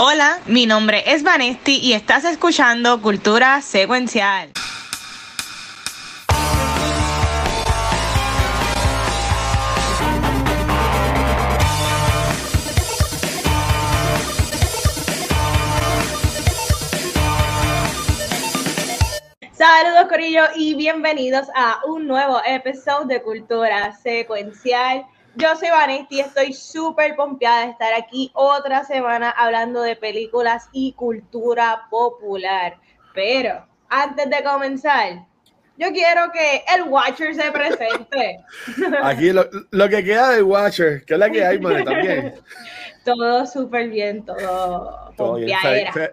Hola, mi nombre es Vanesti y estás escuchando Cultura Secuencial. Saludos Corillo y bienvenidos a un nuevo episodio de Cultura Secuencial. Yo soy Vanessa y estoy súper pompeada de estar aquí otra semana hablando de películas y cultura popular. Pero antes de comenzar, yo quiero que el Watcher se presente. Aquí lo, que queda del Watcher, que es la que hay, man, también. Todo súper bien, todo, todo bien.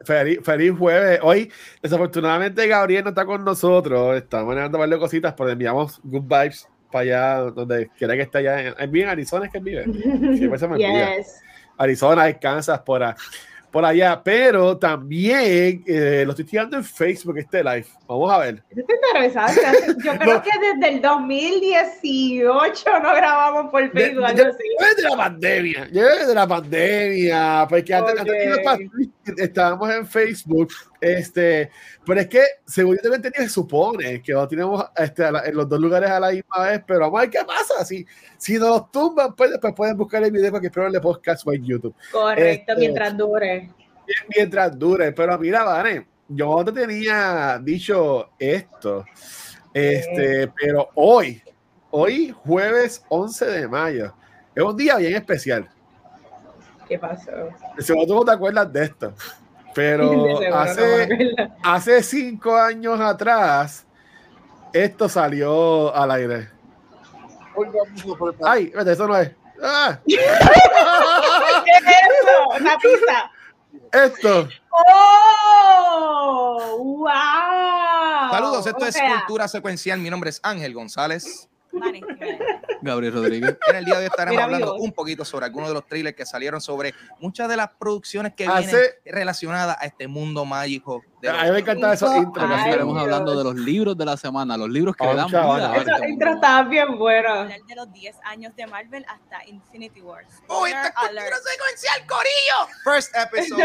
Feliz, feliz, jueves. Hoy, desafortunadamente, Gabriel no está con nosotros. Estamos manejando varias cositas, pero enviamos good vibes para allá, donde quiera que esté allá. En, en Arizona es que vive. Arizona, Kansas, por, por allá, pero también eh, lo estoy tirando en Facebook este live. Vamos a ver. Yo creo que desde el 2018 no grabamos por Facebook. De, de, la pandemia, desde la pandemia, porque antes, estábamos en Facebook, este, pero es que según yo también tenía, se supone que lo tenemos este, en los dos lugares a la misma vez, pero vamos a ver qué pasa. Si, si nos tumban, pues después pueden buscar el video para que espero el podcast en YouTube. Correcto, este, mientras dure. Mientras dure, pero mira, Vane, yo te tenía dicho esto, este, pero hoy, hoy jueves 11 de mayo, es un día bien especial. ¿Qué pasó? Seguro tú no te acuerdas de esto, pero hace, hace cinco años atrás, esto salió al aire. Ay, eso no es. ¡Ah! ¿Qué es eso? Una pista. Esto. ¡Oh! ¡Wow! Saludos, esto es Cultura Secuencial. Mi nombre es Ángel González. Gabriel Rodríguez. En el día de hoy estaremos hablando un poquito sobre algunos de los trailers que salieron sobre muchas de las producciones que vienen relacionadas a este mundo mágico. A mí me encanta eso intro. estaremos hablando de los libros de la semana, los libros que le dan vida. Esos intros estaban bien buenos. De los 10 años de Marvel hasta Infinity Wars. ¡Oh, esta es cultura secuencial, corillo! First episode.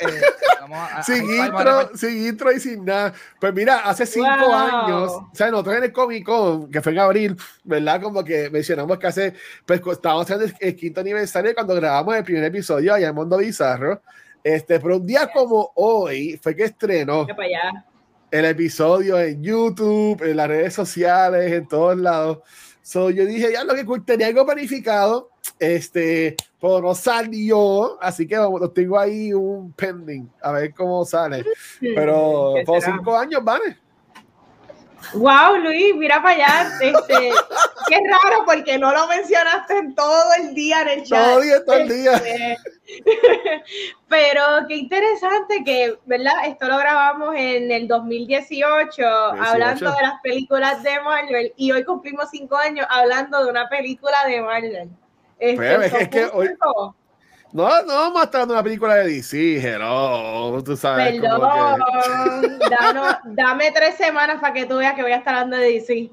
Eh, eh, sin, intro, sin intro y sin nada. Pues mira, hace cinco años, o sea, nosotros en el Comic Con, que fue en abril, ¿verdad? Como que mencionamos que hace, pues estábamos en el, quinto aniversario cuando grabamos el primer episodio allá en Mundo Bizarro. Este, pero un día como hoy fue que estrenó el episodio en YouTube, en las redes sociales, en todos lados. So, yo dije, ya lo que tenía algo planificado, este, pero no salió, así que vamos, tengo ahí un pending, a ver cómo sale. Pero por cinco años, ¿vale? Wow, Luis, mira para allá. Este, qué raro porque no lo mencionaste en todo el día en el chat. Todo el día, todo el día. Este, pero qué interesante que, ¿verdad? Esto lo grabamos en el 2018, hablando de las películas de Marvel, y hoy cumplimos cinco años hablando de una película de Marvel. Este, pues, es que hoy, no, no vamos a estar en una película de DC, hello, tú sabes. Perdón, dame tres semanas para que tú veas que voy a estar hablando de DC.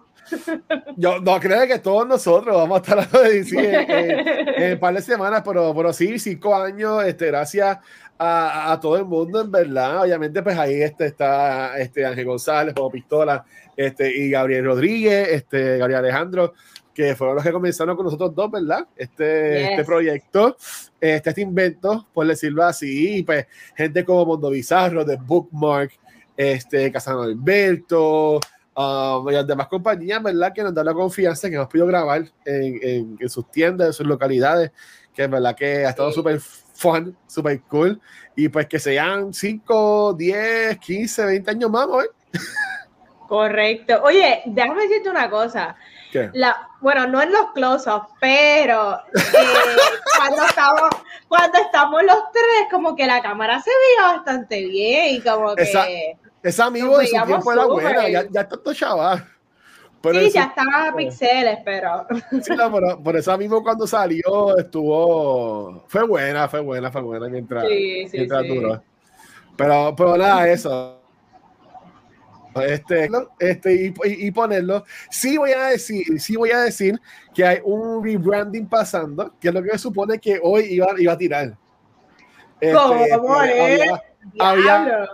Yo no creo que todos nosotros vamos a estar hablando de DC en, un par de semanas, pero, pero sí, cinco años, este, gracias a, a, todo el mundo, en verdad. Obviamente, pues ahí este, está este, Ángel González, como Pistola, este, y Gabriel Rodríguez, este, Gabriel Alejandro que fueron los que comenzaron con nosotros dos, ¿verdad? Este, este proyecto, este, este invento, por decirlo así, pues gente como Mundo Bizarro, de Bookmark, este, Casano Alberto, um, y las demás compañías, ¿verdad? Que nos dan la confianza que hemos podido grabar en, en, sus tiendas, en sus localidades, que es verdad que ha estado súper fun, súper cool, y pues que sean 5, 10, 15, 20 años más, ¿eh? Correcto. Oye, déjame decirte una cosa. La, bueno, no en los close-ups, pero eh, cuando, estamos, cuando estamos los tres, como que la cámara se veía bastante bien y como que... Esa amigo de su tiempo era buena, ya, ya está todo chaval. sí, ya estaba a pixeles, pero... Sí, no, pero por eso mismo cuando salió estuvo... Fue buena, fue buena, fue buena mientras, sí, sí, mientras duró. Pero, pero nada, eso este, este y, ponerlo. Sí voy a decir, sí voy a decir que hay un rebranding pasando, que es lo que supone que hoy iba, iba a tirar. Este, ¿Cómo es? había,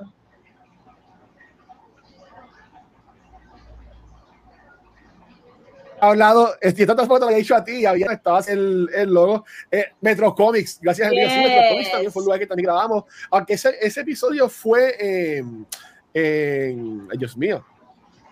hablado, estoy tantas fotos que he dicho a ti, había estado el, el logo. Eh, Metro Comics, gracias a Dios. Metro Comics también fue un lugar que también grabamos. Aunque ese, ese episodio fue en, en, Dios mío,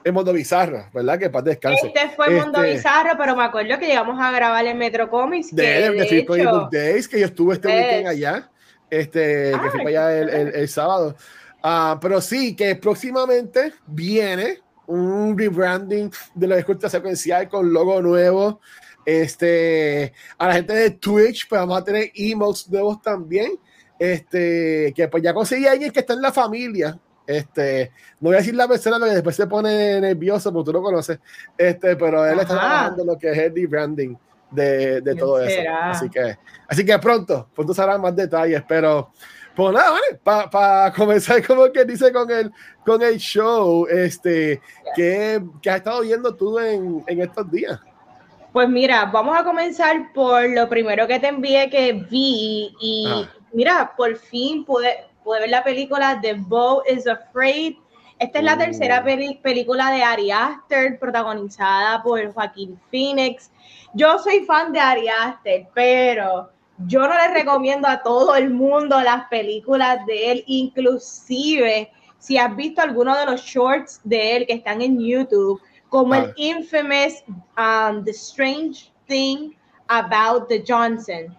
en Mundo Bizarro, ¿verdad? Que para descanse. Este fue Mundo este, Bizarro, pero me acuerdo que llegamos a grabar en Metro Comics. De, que, de, hecho, Days, que yo estuve este weekend allá. Este, que fui para allá el, el, el sábado. Uh, pero sí, que próximamente viene un rebranding de la escucha secuencial con logo nuevo. Este, a la gente de Twitch, pues vamos a tener emotes nuevos también. Este, que pues ya conseguí a alguien que está en la familia. Este, no voy a decir la persona que después se pone nervioso porque tú lo conoces. Este, pero él está trabajando lo que es el rebranding de, de todo eso. Así que, así que pronto, pronto sabrán más detalles, pero pues nada, vale, para pa comenzar como que dice con el, con el show, este, ¿qué, ¿qué, has estado viendo tú en, en, estos días? Pues mira, vamos a comenzar por lo primero que te envié que vi y ah. mira, por fin pude, pude, ver la película The Bow is Afraid. Esta es la tercera mm. peli película de Ari Aster, protagonizada por Joaquín Phoenix. Yo soy fan de Ari Aster, pero yo no le recomiendo a todo el mundo las películas de él, inclusive si has visto alguno de los shorts de él que están en YouTube, como el infamous um, The Strange Thing About the Johnson.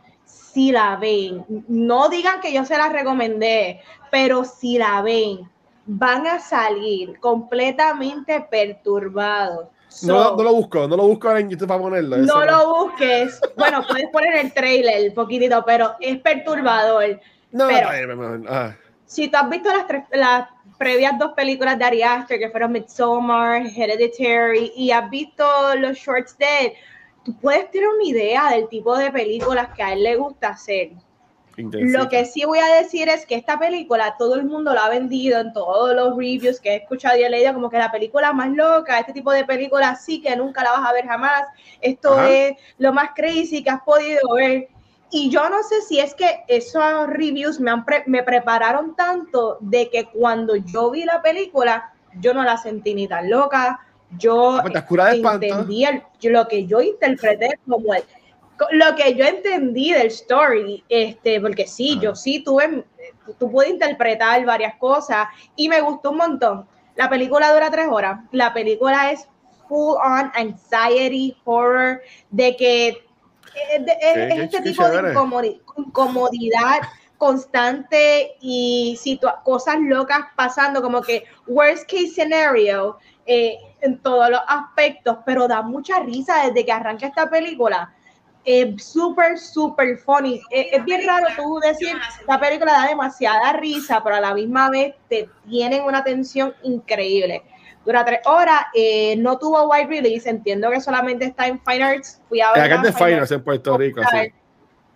Si la ven, no digan que yo se la recomendé, pero si la ven, van a salir completamente perturbados no, no, lo busco, no lo busco en YouTube para ponerlo. No lo busques. Bueno, puedes poner el trailer un poquitito, pero es perturbador. No, pero, ah. si tú has visto las, tres, las previas dos películas de Ari Aster, que fueron Midsommar, Hereditary, y has visto los shorts de él, tú puedes tener una idea del tipo de películas que a él le gusta hacer. Lo que sí voy a decir es que esta película todo el mundo la ha vendido en todos los reviews que he escuchado y he leído como que la película más loca, este tipo de películas sí que nunca la vas a ver jamás, esto es lo más crazy que has podido ver. Y yo no sé si es que esos reviews me, han me prepararon tanto de que cuando yo vi la película, yo no la sentí ni tan loca, yo ah, entendí lo que yo interpreté como el lo que yo entendí del story, este, porque sí, yo sí tuve, tú puedes interpretar varias cosas y me gustó un montón. La película dura tres horas. La película es full on anxiety, horror, de que eh, es, este tipo de incomodidad constante y cosas locas pasando, como que worst case scenario eh, en todos los aspectos, pero da mucha risa desde que arranca esta película es súper, súper funny. Es, bien raro tú decir, la película da demasiada risa, pero a la misma vez te tienen una tensión increíble. Dura tres horas, eh, no tuvo wide release, entiendo que solamente está en Fine Arts. Fui a ver. Acá de Fine Arts en Puerto Rico, sí.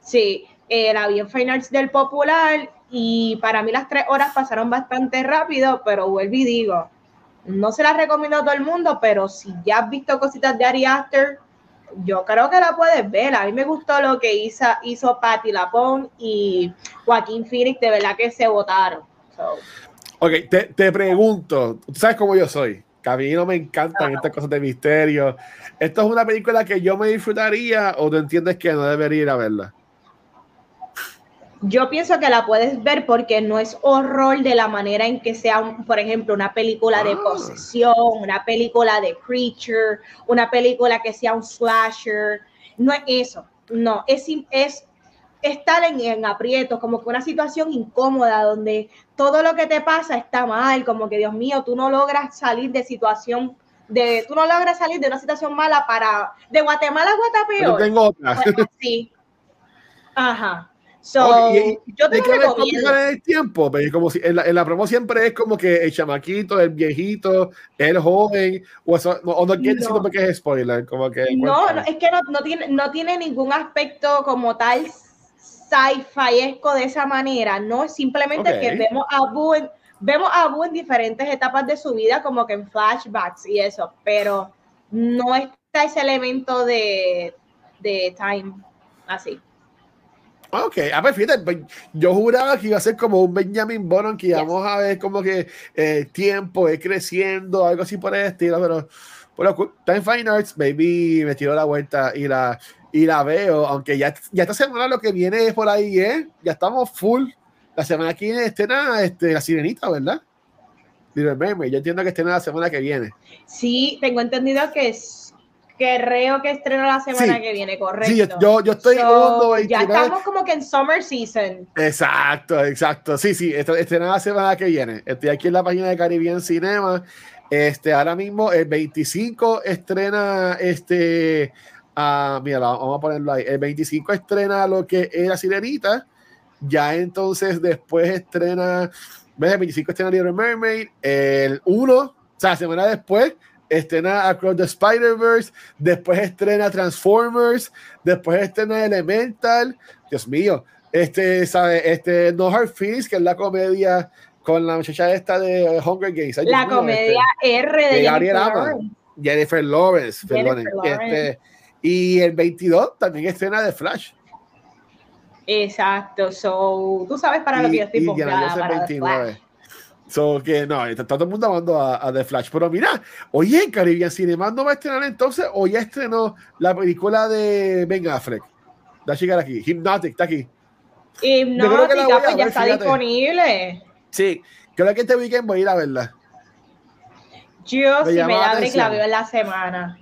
Sí, eh, la vi en Fine Arts del Popular y para mí las tres horas pasaron bastante rápido, pero vuelvo y digo, no se las recomiendo a todo el mundo, pero si ya has visto cositas de Ari Aster, yo creo que la puedes ver. A mí me gustó lo que hizo, hizo Patti Lapón y Joaquín Phoenix, de verdad que se votaron. Ok, te, te, pregunto, tú sabes cómo yo soy, que a mí no me encantan estas cosas de misterio. ¿Esto es una película que yo me disfrutaría o tú entiendes que no debería ir a verla? Yo pienso que la puedes ver porque no es horror de la manera en que sea, por ejemplo, una película de ah. posesión, una película de creature, una película que sea un slasher. No es eso, no, es, es estar en, en aprietos, como que una situación incómoda donde todo lo que te pasa está mal, como que Dios mío, tú no logras salir de situación de, tú no logras salir de una situación mala para, de Guatemala a Guatapeor. tengo otra. sí. Ajá. So, yo te recomiendo. el tiempo, pues, como si en la, en la, promo siempre es como que el chamaquito, el viejito, el joven, o, eso, o no quiere decir porque es spoiler, como que. No, no es que no, no, tiene, no tiene ningún aspecto como tal sci-fi de esa manera, no, simplemente que vemos a Boo en, vemos a Boo en diferentes etapas de su vida, como que en flashbacks y eso, pero no está ese elemento de, de time así. Ok, a ver, fíjate, pues, yo juraba que iba a ser como un Benjamin Button, que íbamos a ver como que eh, tiempo es creciendo, algo así por el estilo, pero bueno, Time Fine Arts, baby, me tiró la vuelta y la, y la veo, aunque ya, ya esta semana lo que viene es por ahí, ¿eh? Ya estamos full. La semana que viene estrena este, La Sirenita, ¿verdad? Yo entiendo que estrena la semana que viene. Sí, tengo entendido que es creo que estrena la semana que viene, correcto. Sí, yo, yo estoy Ya estamos como que en summer season. Exacto, exacto. Sí, sí, estrena la semana que viene. Estoy aquí en la página de Caribbean Cinema. Este, ahora mismo el 25 estrena este. Uh, mira, vamos a ponerlo ahí. El 25 estrena lo que era Sirenita. Ya entonces después estrena. ¿Ves? El 25 estrena Little Mermaid. El 1, o sea, semana después estrena Across the Spider-Verse, después estrena Transformers, después estrena Elemental, Dios mío, este, ¿sabe? Este, No Hard Feelings, que es la comedia con la muchacha esta de Hunger Games. la comedia este, R de, Jennifer, Lawrence. Jennifer Lawrence. Este, y el 22 también estrena de Flash. Exacto, so, tú sabes para lo que yo estoy y, para 29. So que no, está todo el mundo hablando a, The Flash. Pero mira, oye, en Caribbean Cinema no va a estrenar entonces, o ya estrenó la película de Ben Affleck. Da llegar aquí. Hypnotic, está aquí. Hypnotic, pues ya está disponible. Sí, creo que este weekend voy a ir a verla. Yo me sí me la la veo en la semana.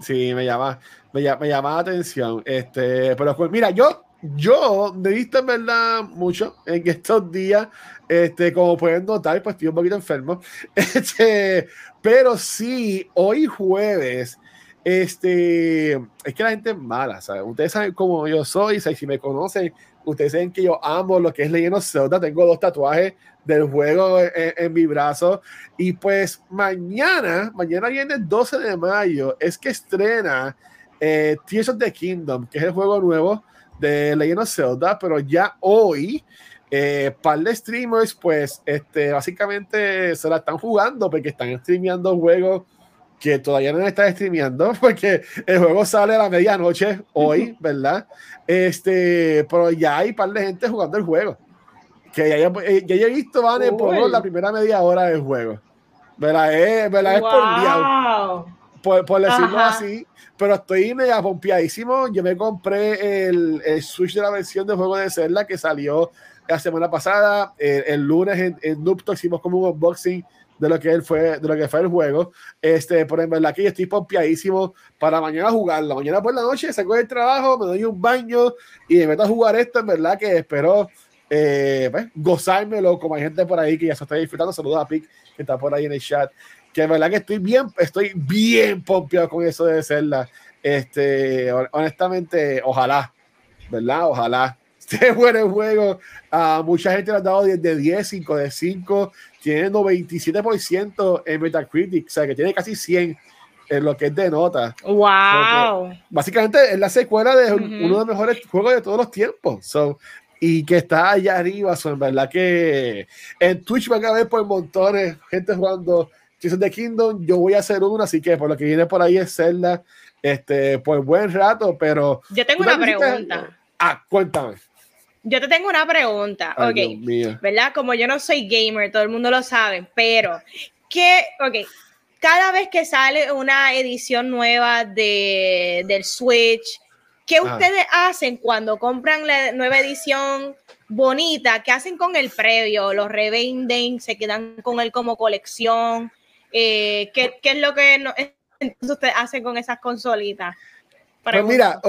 Sí, me llama, me llama, me llama la atención. Este, pero pues mira, yo, yo he visto en mucho en estos días este, como pueden notar, pues estoy un poquito enfermo. Este, pero sí, hoy jueves, este, es que la gente es mala, ¿sabes? Ustedes saben cómo yo soy, si me conocen, ustedes saben que yo amo lo que es Legend of Zelda, tengo dos tatuajes del juego en, mi brazo, y pues mañana, mañana viene el 12 de mayo, es que estrena eh, Tears of the Kingdom, que es el juego nuevo de Legend of Zelda, pero ya hoy eh, par de streamers, pues, este, básicamente se la están jugando porque están streameando juegos que todavía no están streameando, porque el juego sale a la medianoche hoy, ¿verdad? Este, pero ya hay par de gente jugando el juego. Que ya, ya, eh, he visto, Vane, por la primera media hora del juego. ¿Verdad? Es, ¿verdad? por, por, decirlo así. Pero estoy mega pompeadísimo. Yo me compré el, el Switch de la versión de juego de Zelda que salió la semana pasada. Eh, el lunes en, en hicimos como un unboxing de lo que él fue, de lo que fue el juego. Este, por en verdad que yo estoy pompeadísimo para mañana jugarlo. Mañana por la noche saco el trabajo, me doy un baño y me meto a jugar esto. En verdad que espero eh, pues, gozármelo, como hay gente por ahí que ya se está disfrutando. Saludos a Pic, que está por ahí en el chat. Que en verdad que estoy bien, estoy bien pompeado con eso de Zelda. Este, honestamente, ojalá, ¿verdad? Ojalá este buen juego. a mucha gente le ha dado 10 de 10, 5 de 5. Tiene 97% en Metacritic, o sea que tiene casi 100 en lo que es de nota. ¡Wow! básicamente es la secuela de uno de los mejores juegos de todos los tiempos. So, y que está allá arriba, son verdad que en Twitch van a ver por montones gente jugando Tears of Kingdom. Yo voy a hacer uno, así que por lo que viene por ahí es Zelda este, por buen rato, pero. Yo tengo una pregunta. Ah, cuéntame. Yo te tengo una pregunta, ok, ¿verdad? Como yo no soy gamer, todo el mundo lo sabe, pero ¿qué, ok, cada vez que sale una edición nueva de, del Switch, ¿qué ustedes hacen cuando compran la nueva edición bonita? ¿Qué hacen con el previo? ¿Los revenden? ¿Se quedan con él como colección? Eh, ¿qué, ¿qué, es lo que no, ustedes hacen con esas consolitas? Pues mira,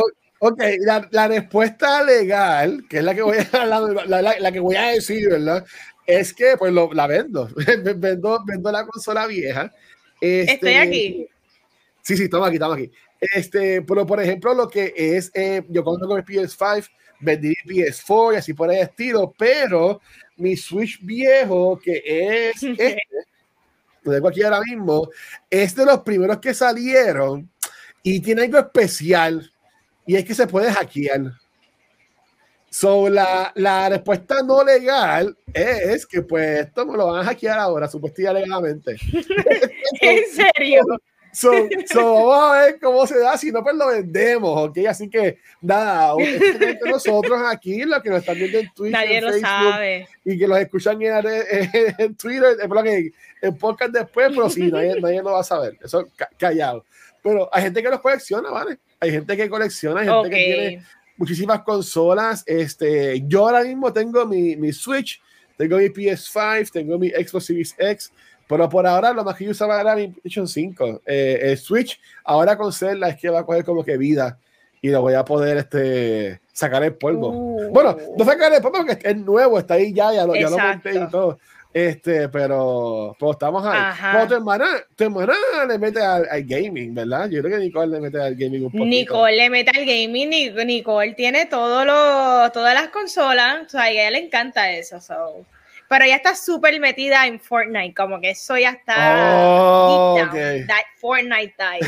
Ok, la, la, respuesta legal, que es la que voy a, la, la, que voy a decir, ¿verdad? Es que pues lo, la vendo. vendo. Vendo la consola vieja. Este, Estoy aquí. Sí, sí, estamos aquí, estamos aquí. Este, pero por ejemplo, lo que es, eh, yo cuando con el PS5, vendí PS4 y así por el estilo, pero mi Switch viejo, que es este, lo tengo aquí ahora mismo, es de los primeros que salieron y tiene algo especial y es que se puede hackear. So, la, la, respuesta no legal es que pues esto me lo van a hackear ahora, supuestamente. ¿En serio? So, so, vamos a ver cómo se da, si no, pues lo vendemos, ¿ok? Así que nada, nosotros aquí, los que nos están viendo en Twitter, Nadie en lo Facebook, sabe. y que los escuchan en, en, en Twitter, en, en podcast después, pero sí, nadie, nadie lo va a saber, eso callado. Pero hay gente que los colecciona, ¿vale? Hay gente que colecciona, hay gente okay. que tiene muchísimas consolas. Este, yo ahora mismo tengo mi, mi Switch, tengo mi PS5, tengo mi Xbox Series X, pero por ahora lo más que yo usaba era mi PlayStation 5. Eh, el Switch, ahora con Zelda es que va a coger como que vida y lo voy a poder este, sacar el polvo. Uh. Bueno, no sacar el polvo porque es nuevo, está ahí ya, ya lo, ya lo monté y todo. Este, pero, pero estamos ahí. Pero tu hermana, tu hermana le mete al, al, gaming, ¿verdad? Yo creo que Nicole le mete al gaming un poquito. Nicole le mete al gaming, Nicole tiene todo lo, todas las consolas, o sea, a ella le encanta eso, so. Pero ella está súper metida en Fortnite, como que eso ya está oh, okay. that Fortnite died.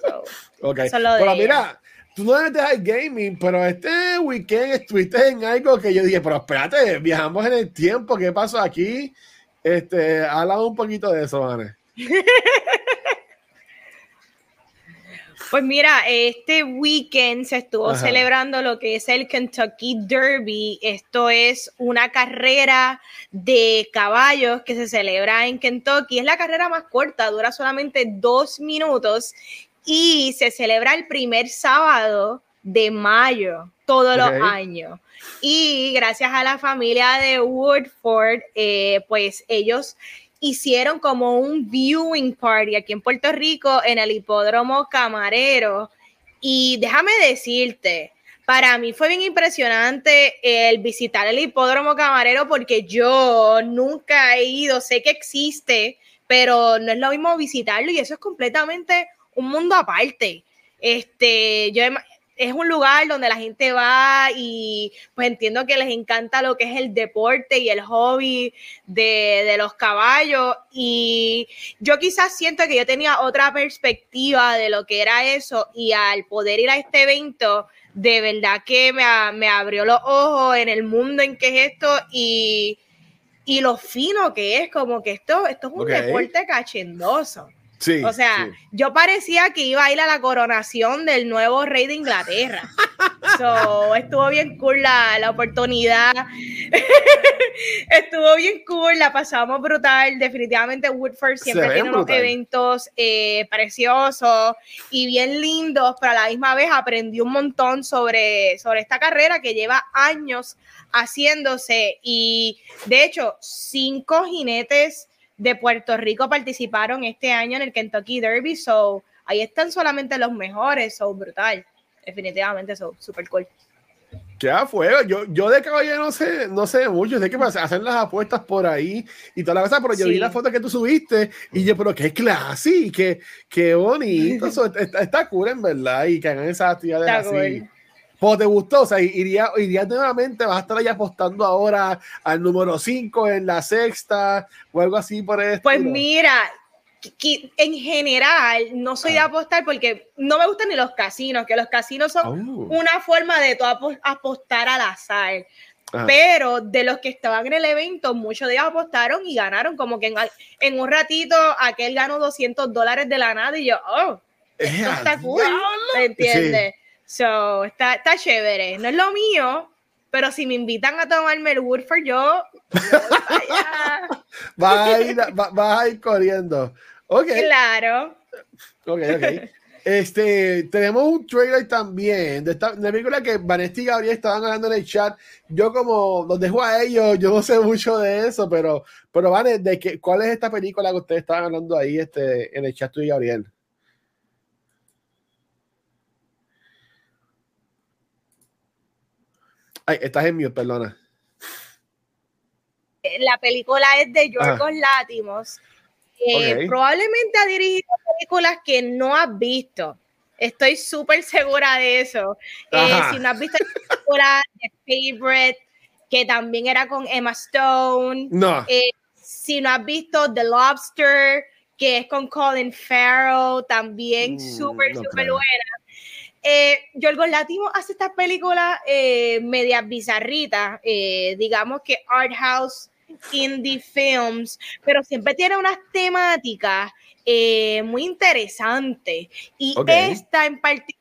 So, okay. Eso es lo de pero mira, tú no metes al gaming, pero este weekend estuviste en algo que yo dije, pero espérate, viajamos en el tiempo, ¿qué pasó aquí? Este, habla un poquito de eso, Vane. Pues mira, este weekend se estuvo Ajá. celebrando lo que es el Kentucky Derby. Esto es una carrera de caballos que se celebra en Kentucky. Es la carrera más corta, dura solamente dos minutos y se celebra el primer sábado de mayo todos okay. los años. Y gracias a la familia de Woodford, eh, pues ellos hicieron como un viewing party aquí en Puerto Rico en el hipódromo Camarero. Y déjame decirte, para mí fue bien impresionante el visitar el hipódromo Camarero porque yo nunca he ido, sé que existe, pero no es lo mismo visitarlo y eso es completamente un mundo aparte. Este, yo es un lugar donde la gente va y pues entiendo que les encanta lo que es el deporte y el hobby de, de, los caballos y yo quizás siento que yo tenía otra perspectiva de lo que era eso y al poder ir a este evento de verdad que me, me abrió los ojos en el mundo en que es esto y, y lo fino que es, como que esto, esto es un okay. deporte cachendoso. Sí, o sea, sí. yo parecía que iba a ir a la coronación del nuevo rey de Inglaterra. so, estuvo bien cool la, la oportunidad. estuvo bien cool, la pasamos brutal. Definitivamente Woodford siempre tiene unos brutal. eventos eh, preciosos y bien lindos, pero a la misma vez aprendí un montón sobre, sobre esta carrera que lleva años haciéndose y de hecho cinco jinetes de Puerto Rico participaron este año en el Kentucky Derby, so ahí están solamente los mejores, so brutal, definitivamente, so super cool. Que a fuego, yo, yo de caballero no sé, no sé mucho, sé que hacen las apuestas por ahí y toda la cosa, pero yo sí. vi la foto que tú subiste y yo, pero qué clase, qué, qué bonito, so, está, está cool en verdad, y que hagan esas actividades está así. Cool. ¿Cómo te gustó? O sea, iría, iría nuevamente, vas a estar ahí apostando ahora al número 5 en la sexta o algo así por esto. Pues mira, en general no soy de apostar porque no me gustan ni los casinos, que los casinos son oh. una forma de tú apostar al azar. Ah. Pero de los que estaban en el evento, muchos de ellos apostaron y ganaron, como que en, en un ratito aquel ganó 200 dólares de la nada y yo, oh, esto está cool, ¿me entiendes? Sí. So, está, está chévere. No es lo mío, pero si me invitan a tomarme el Woodford, yo. vas, a ir, va, vas a ir corriendo. Ok. Claro. Ok, ok. Este, tenemos un trailer también de esta de película que Vanessa y Gabriel estaban hablando en el chat. Yo como los dejo a ellos, yo no sé mucho de eso, pero, pero Van, de que, ¿cuál es esta película que ustedes estaban hablando ahí este, en el chat tú y Gabriel? Ay, estás en mute, perdona. La película es de Yorgos Látimos. Eh, okay. Probablemente ha dirigido películas que no has visto. Estoy súper segura de eso. Eh, si no has visto la película The Favorite, que también era con Emma Stone. No. Eh, si no has visto The Lobster, que es con Colin Farrell, también súper, mm, no súper buena. Eh, Yorgos Latimo hace estas películas eh, medias bizarritas, eh, digamos que art house indie films, pero siempre tiene unas temáticas eh, muy interesantes. Y esta en particular,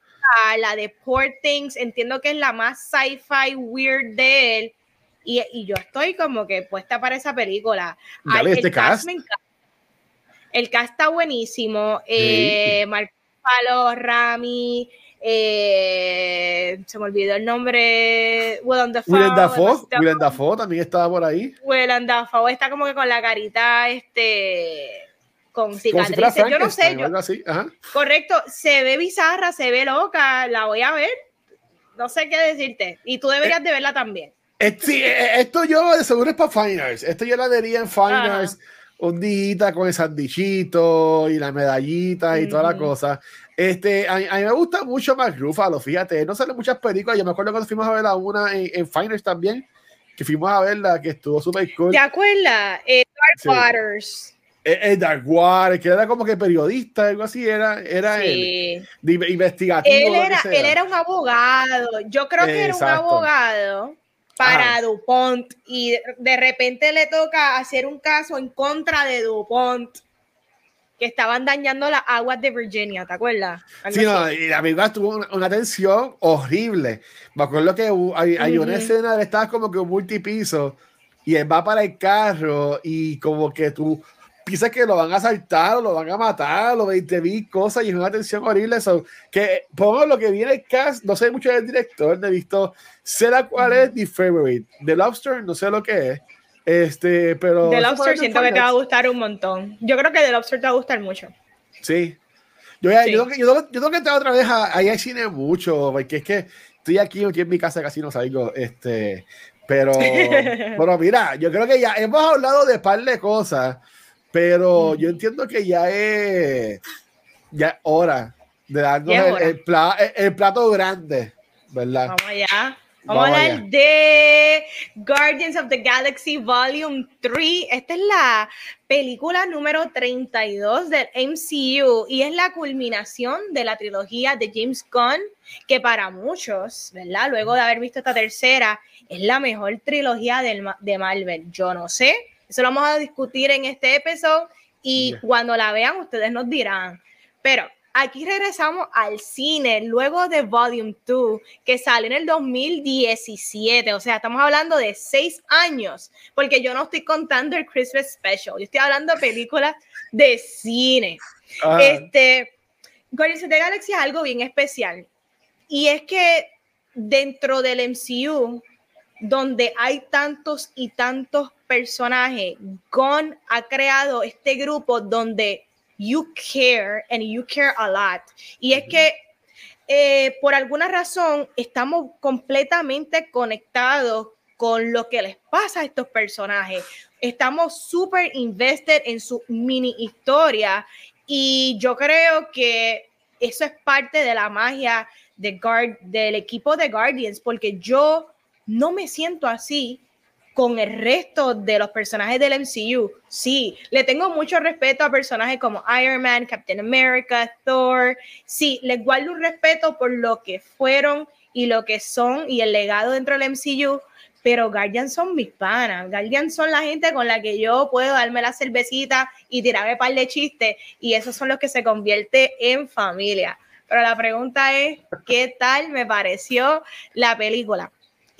la de Poor Things, entiendo que es la más sci-fi weird de él. Y, yo estoy como que puesta para esa película. este el cast, el cast está buenísimo. Eh, Marco Palo, Rami, eh, se me olvidó el nombre. Willem Dafoe. Willem Dafoe, Willem Dafoe también estaba por ahí. Willem Dafoe está como que con la carita este con cicatrices. yo no sé. Yo, Correcto, se ve bizarra, se ve loca, la voy a ver. No sé qué decirte. Y tú deberías eh, de verla también. Eh, sí, esto yo de seguro es para Finals. Esto yo la diría en Finals un día con el sandichito y la medallita y toda la cosa. Este, a, mí me gusta mucho más Ruffalo, fíjate, no sale muchas películas. Yo me acuerdo cuando fuimos a ver la una en, en Finals también, que fuimos a verla, que estuvo súper cool. ¿Te acuerdas? Eh, Dark Waters. El, eh, eh, Dark Waters, que era como que periodista, algo así, era, era sí. investigativo. Él era, él era un abogado, yo creo que era un abogado para DuPont y de repente le toca hacer un caso en contra de DuPont que estaban dañando las aguas de Virginia, ¿te acuerdas? sí, no, y la película tuvo una, tensión horrible. Me acuerdo que hay, una escena de estar como que un multipiso y él va para el carro y como que tú piensas que lo van a asaltar o lo van a matar o 20 mil cosas y es una tensión horrible. eso que pongo lo que viene el cast, no sé mucho del director, no he visto, sé la cuál es The Favorite. The Lobster, no sé lo que es. Este, pero. The Lobster siento que te va a gustar un montón. Yo creo que The Lobster te va a gustar mucho. Sí. Yo, yo, yo, yo, tengo que entrar otra vez ahí hay cine mucho, porque es que estoy aquí, aquí en mi casa casi no salgo. Este, pero, pero mira, yo creo que ya hemos hablado de par de cosas, pero yo entiendo que ya es ya hora de darnos el, el, plato grande, ¿verdad? Vamos allá. Vamos, a hablar de Guardians of the Galaxy Volume 3. Esta es la película número 32 del MCU y es la culminación de la trilogía de James Gunn, que para muchos, ¿verdad? Luego de haber visto esta tercera, es la mejor trilogía de Marvel. Yo no sé, eso lo vamos a discutir en este episodio y cuando la vean ustedes nos dirán. Pero aquí regresamos al cine luego de Volume 2, que sale en el 2017. O sea, estamos hablando de seis años, porque yo no estoy contando el Christmas Special, yo estoy hablando de películas de cine. Ah. Este, Guardians of the Galaxy es algo bien especial. Y es que dentro del MCU, donde hay tantos y tantos personajes, Gon ha creado este grupo donde you care and you care a lot. Y es que eh, por alguna razón estamos completamente conectados con lo que les pasa a estos personajes. Estamos súper invested en su mini historia y yo creo que eso es parte de la magia de Guard, del equipo de Guardians, porque yo no me siento así con el resto de los personajes del MCU. Sí, le tengo mucho respeto a personajes como Iron Man, Captain America, Thor. Sí, les guardo un respeto por lo que fueron y lo que son y el legado dentro del MCU. Pero Guardians son mis panas. Guardians son la gente con la que yo puedo darme la cervecita y tirarme par de chistes. Y esos son los que se convierte en familia. Pero la pregunta es, ¿qué tal me pareció la película?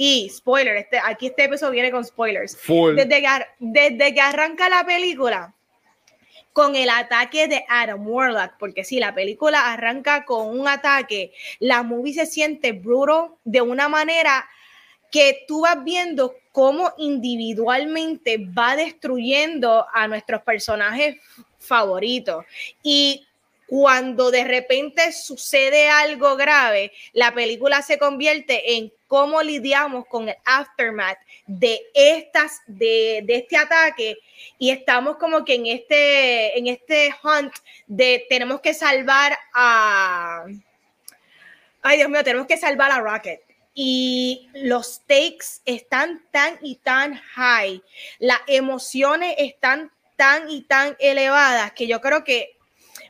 Y spoiler, este, aquí este episodio viene con spoilers. Desde que, desde que arranca la película, con el ataque de Adam Warlock, porque si la película arranca con un ataque, la movie se siente brutal de una manera que tú vas viendo cómo individualmente va destruyendo a nuestros personajes favoritos. Y cuando de repente sucede algo grave, la película se convierte en cómo lidiamos con el aftermath de estas de, este ataque. Y estamos como que en este en este hunt de tenemos que salvar a ay Dios mío tenemos que salvar a Rocket. Y los stakes están tan y tan high. Las emociones están tan y tan elevadas que yo creo que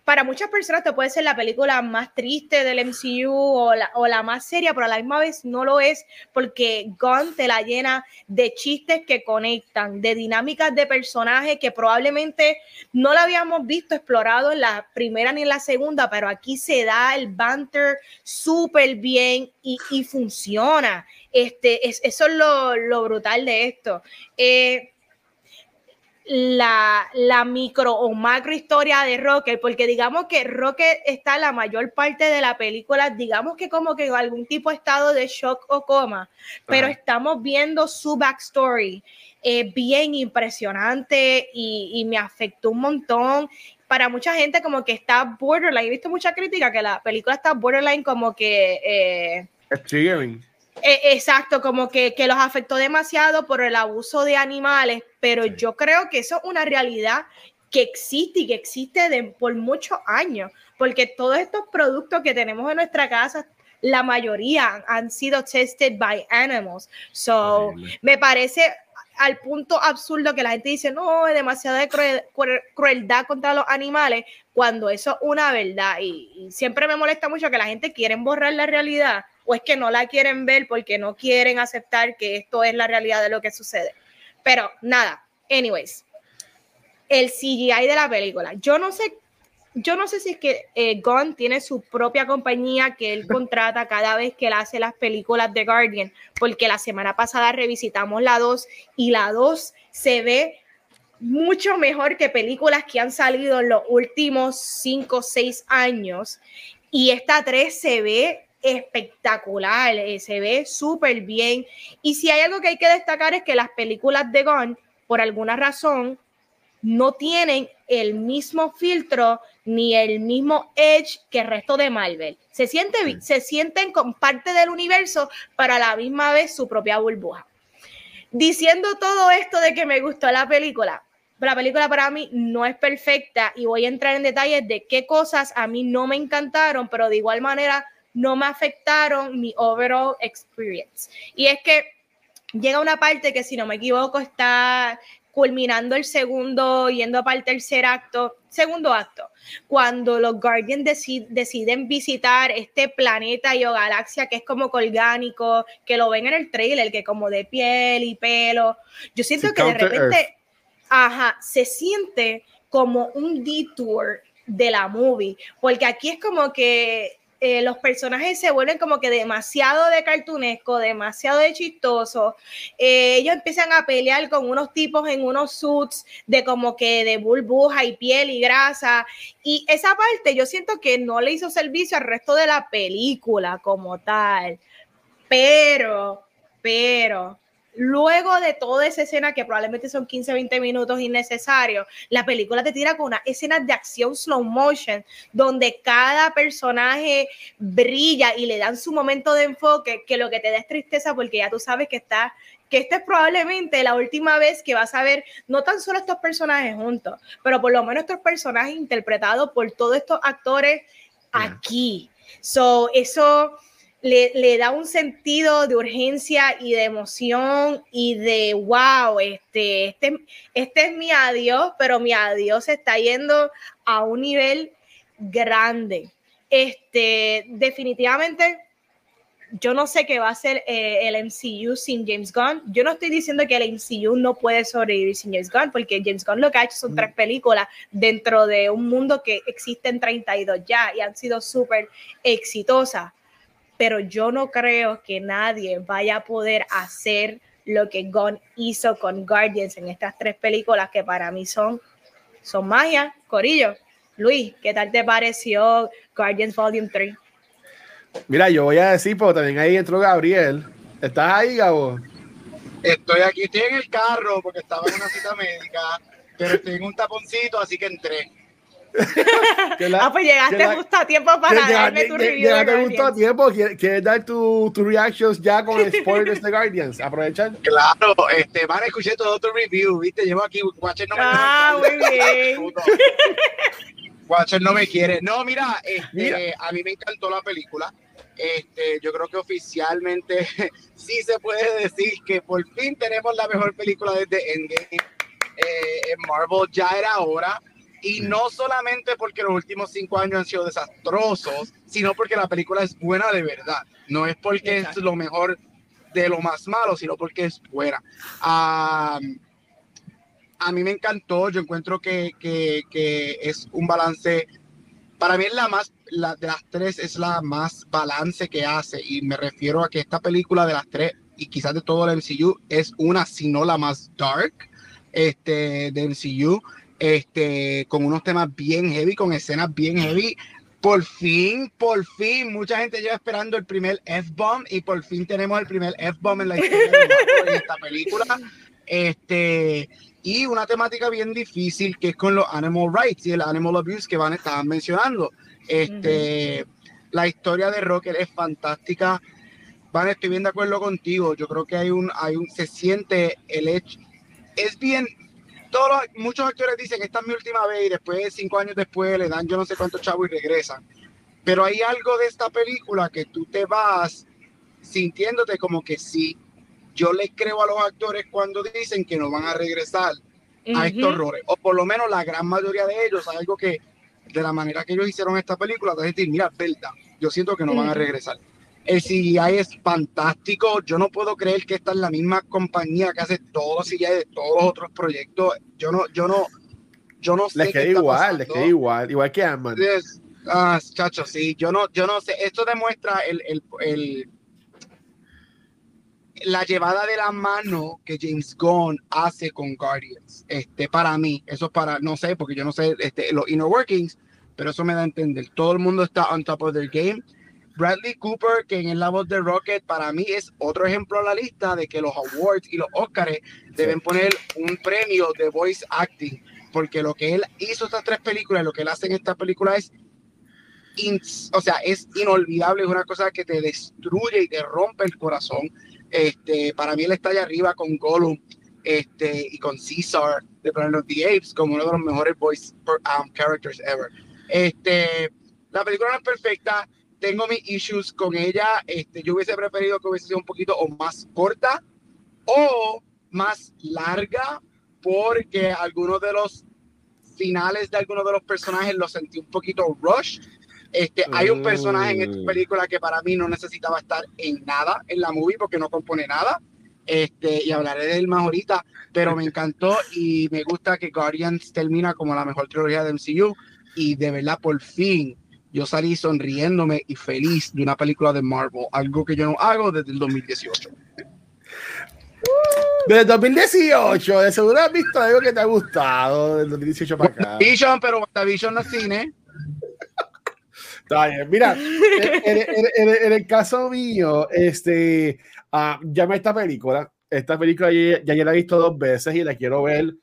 para muchas personas te puede ser la película más triste del MCU o la, o la más seria, pero a la misma vez no lo es porque Gunn te la llena de chistes que conectan, de dinámicas de personajes que probablemente no la habíamos visto explorado en la primera ni en la segunda, pero aquí se da el banter súper bien y, y, funciona. Este, es, eso es lo, lo brutal de esto. Eh, la, la, micro o macro historia de Rocket, porque digamos que Rocket está la mayor parte de la película, digamos que como que en algún tipo de estado de shock o coma, pero estamos viendo su backstory. es bien impresionante y, y, me afectó un montón. Para mucha gente como que está borderline, he visto mucha crítica que la película está borderline como que... Eh, eh, exacto, como que, que, los afectó demasiado por el abuso de animales, pero yo creo que eso es una realidad que existe y que existe de, por muchos años, porque todos estos productos que tenemos en nuestra casa, la mayoría han sido tested by animals. So, me parece al punto absurdo que la gente dice, no, es demasiada crueldad contra los animales, cuando eso es una verdad. Y, y siempre me molesta mucho que la gente quiere borrar la realidad o es que no la quieren ver porque no quieren aceptar que esto es la realidad de lo que sucede. Pero nada, anyways, el CGI de la película. Yo no sé, yo no sé si es que eh, Gunn tiene su propia compañía que él contrata cada vez que él hace las películas de Guardian, porque la semana pasada revisitamos la 2 y la 2 se ve mucho mejor que películas que han salido en los últimos 5 o 6 años. Y esta 3 se ve espectacular, eh, se ve súper bien. Y si hay algo que hay que destacar es que las películas de Gunn, por alguna razón, no tienen el mismo filtro ni el mismo edge que el resto de Marvel. Se, siente, se sienten con parte del universo, para la misma vez su propia burbuja. Diciendo todo esto de que me gustó la película, la película para mí no es perfecta y voy a entrar en detalles de qué cosas a mí no me encantaron, pero de igual manera no me afectaron mi overall experience. Y es que llega una parte que, si no me equivoco, está culminando el segundo, yendo para el tercer acto, segundo acto, cuando los Guardians deciden visitar este planeta y o galaxia que es como colgánico, que lo ven en el trailer, que como de piel y pelo. Yo siento que de repente, ajá, se siente como un detour de la movie, porque aquí es como que eh, los personajes se vuelven como que demasiado de cartunesco, demasiado de chistoso. Eh, ellos empiezan a pelear con unos tipos en unos suits de como que de burbuja y piel y grasa. Y esa parte yo siento que no le hizo servicio al resto de la película como tal. Pero, pero, Luego de toda esa escena, que probablemente son 15, 20 minutos innecesarios, la película te tira con una escena de acción slow motion, donde cada personaje brilla y le dan su momento de enfoque, que lo que te da es tristeza porque ya tú sabes que está que esta es probablemente la última vez que vas a ver no tan solo estos personajes juntos, pero por lo menos estos personajes interpretados por todos estos actores aquí. So, eso le, da un sentido de urgencia y de emoción y de wow, este, este, este es mi adiós, pero mi adiós se está yendo a un nivel grande. Este, definitivamente, yo no sé qué va a ser eh, el MCU sin James Gunn. Yo no estoy diciendo que el MCU no puede sobrevivir sin James Gunn, porque James Gunn lo que ha hecho son tres películas dentro de un mundo que existe en 32 ya y han sido súper exitosas pero yo no creo que nadie vaya a poder hacer lo que Gunn hizo con Guardians en estas tres películas que para mí son, son magia. Corillo, Luis, ¿qué tal te pareció Guardians Volume 3? Mira, yo voy a decir, porque también ahí entró Gabriel. ¿Estás ahí, Gabo? Estoy aquí, estoy en el carro porque estaba en una cita médica, pero estoy en un taponcito, así que entré. ah, pues llegaste justo a tiempo para darme tu review. Llegaste justo a tiempo. ¿Quieres, dar tus tu reactions ya con spoilers de Guardians? Aprovechan. Claro, este, van a escuchar todo tu review, ¿viste? Llevo aquí, Watcher no me Ah, muy bien. Watcher no me quiere. No, mira, este, a mí me encantó la película. Este, yo creo que oficialmente sí se puede decir que por fin tenemos la mejor película desde Endgame. Eh, en Marvel ya era hora Y no solamente porque los últimos cinco años han sido desastrosos, sino porque la película es buena de verdad. No es porque es lo mejor de lo más malo, sino porque es buena. a mí me encantó, yo encuentro que, que, que, es un balance, para mí es la más, la de las tres es la más balance que hace y me refiero a que esta película de las tres y quizás de todo el MCU es una, si no la más dark este, de MCU este, con unos temas bien heavy, con escenas bien heavy. Por fin, por fin, mucha gente lleva esperando el primer F-bomb y por fin tenemos el primer F-bomb en la historia de esta película. Este, y una temática bien difícil que es con los animal rights y el animal abuse que van estaban mencionando. Este, La historia de Rocket es fantástica. Van, estoy bien de acuerdo contigo. Yo creo que hay un, hay un, se siente el hecho. Es bien, todos muchos actores dicen esta es mi última vez y después, cinco años después, le dan yo no sé cuántos chavos y regresan. Pero hay algo de esta película que tú te vas sintiéndote como que sí, yo les creo a los actores cuando dicen que no van a regresar a estos roles, o por lo menos la gran mayoría de ellos, algo que de la manera que ellos hicieron esta película, te decir, mira, verdad, yo siento que no van a regresar. El CGI es fantástico. Yo no puedo creer que esta es la misma compañía que hace todo CGI de todos los otros proyectos. Yo no, yo no, yo no sé. Les queda igual, les queda igual, igual que Ant-Man. Ah, chacho, sí, yo no, yo no sé. Esto demuestra el, el, el, la llevada de la mano que James Gunn hace con Guardians. Este, para mí, eso es para, no sé, porque yo no sé este, los inner workings, pero eso me da a entender. Todo el mundo está on top of their game Bradley Cooper, que en la voz de Rocket, para mí es otro ejemplo a la lista de que los awards y los Oscars deben poner un premio de voice acting, porque lo que él hizo estas tres películas, lo que él hace en esta película es, o sea, es inolvidable, es una cosa que te destruye y te rompe el corazón. Este, para mí él está allá arriba con Gollum este, y con Caesar de Planet of the Apes como uno de los mejores voice um, characters ever. Este, la película no es perfecta, tengo mis issues con ella. Este, yo hubiese preferido que hubiese sido un poquito o más corta o más larga, porque algunos de los finales de algunos de los personajes los sentí un poquito rush. Este, hay un personaje en esta mm. película que para mí no necesitaba estar en nada en la movie porque no compone nada. Este, y hablaré de él más ahorita, pero me encantó y me gusta que Guardians termina como la mejor trilogía de MCU y de verdad por fin yo salí sonriéndome y feliz de una película de Marvel, algo que yo no hago desde el 2018. Desde el 2018, de seguro has visto algo que te ha gustado del 2018 para acá. Vision, pero WandaVision no es cine. Está bien. Mira, en, el caso mío, este, uh, llama esta película. Esta película ya, ya, la he visto dos veces y la quiero ver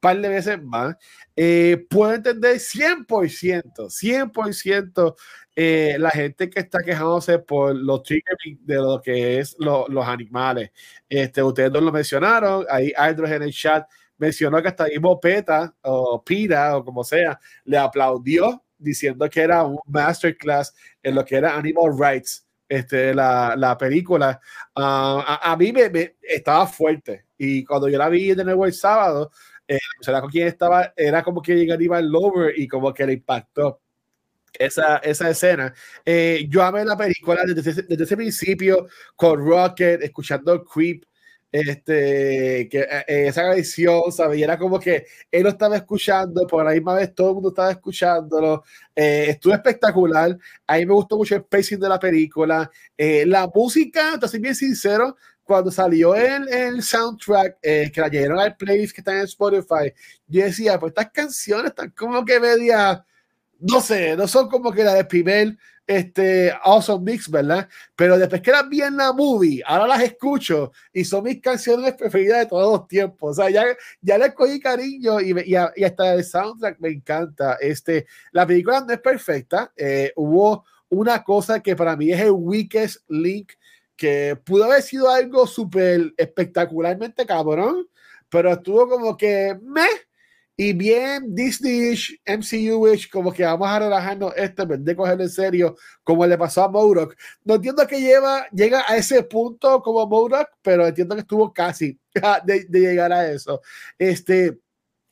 par de veces más, eh, puedo entender 100%, 100% eh, la gente que está quejándose por los triggering de lo que es los animales. Este, ustedes no lo mencionaron, ahí Aldros en el chat mencionó que hasta mismo Peta o Pira o como sea, le aplaudió diciendo que era un masterclass en lo que era Animal Rights. Este, la, la película ah, a, mí me, me, estaba fuerte y cuando yo la vi de nuevo el sábado eh, con quien estaba, era como que llegaría el lover y como que le impactó esa, esa escena. Eh, yo amé la película desde ese, desde ese, principio con Rocket, escuchando Creep, este, que eh, esa canción, ¿sabes? Y era como que él lo estaba escuchando, por la misma vez todo el mundo estaba escuchándolo. Eh, estuvo espectacular. A mí me gustó mucho el pacing de la película. la música, te soy bien sincero, cuando salió el, el soundtrack, eh, que la llegaron al playlist que está en Spotify, yo decía, pues estas canciones están como que media, no sé, no son como que la de primer este, Awesome Mix, ¿verdad? Pero después que las vi en la movie, ahora las escucho y son mis canciones preferidas de todos los tiempos. O sea, ya, ya le cogí cariño y, y, y, hasta el soundtrack me encanta. Este, la película no es perfecta. Eh, hubo una cosa que para mí es el weakest link que pudo haber sido algo súper espectacularmente cabrón, pero estuvo como que me y bien Disney-ish, MCU-ish, como que vamos a relajarnos este, en de cogerlo en serio, como le pasó a Modoc. No entiendo que lleva, llega a ese punto como Modoc, pero entiendo que estuvo casi de, de llegar a eso. Este,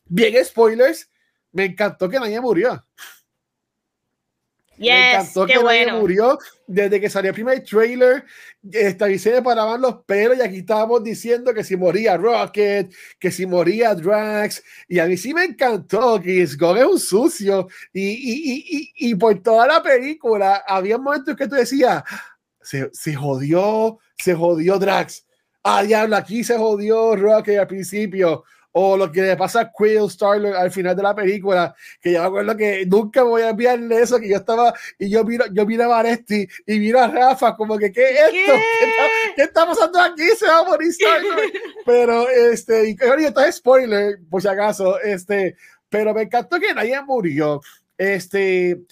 bien spoilers, me encantó que nadie murió. Yes, me encantó que nadie murió desde que salió el primer trailer. Esta se me paraban los pelos y aquí estábamos diciendo que si moría Rocket, que si moría Drax. Y a mí sí me encantó que Gone es un sucio. Y, y, y, y, por toda la película había momentos que tú decías, se, se jodió, se jodió Drax. Ah, diablo, aquí se jodió Rocket al principio o lo que le pasa a Quill Starler al final de la película, que yo me acuerdo que nunca me voy a enviarle eso, que yo estaba, y yo miro, yo miro a Vanesti y miro a Rafa, como que, ¿qué es esto? ¿Qué está, pasando aquí? Se va a morir Starler. pero, este, y esto es spoiler, por si acaso, este, pero me encantó que nadie murió. Este,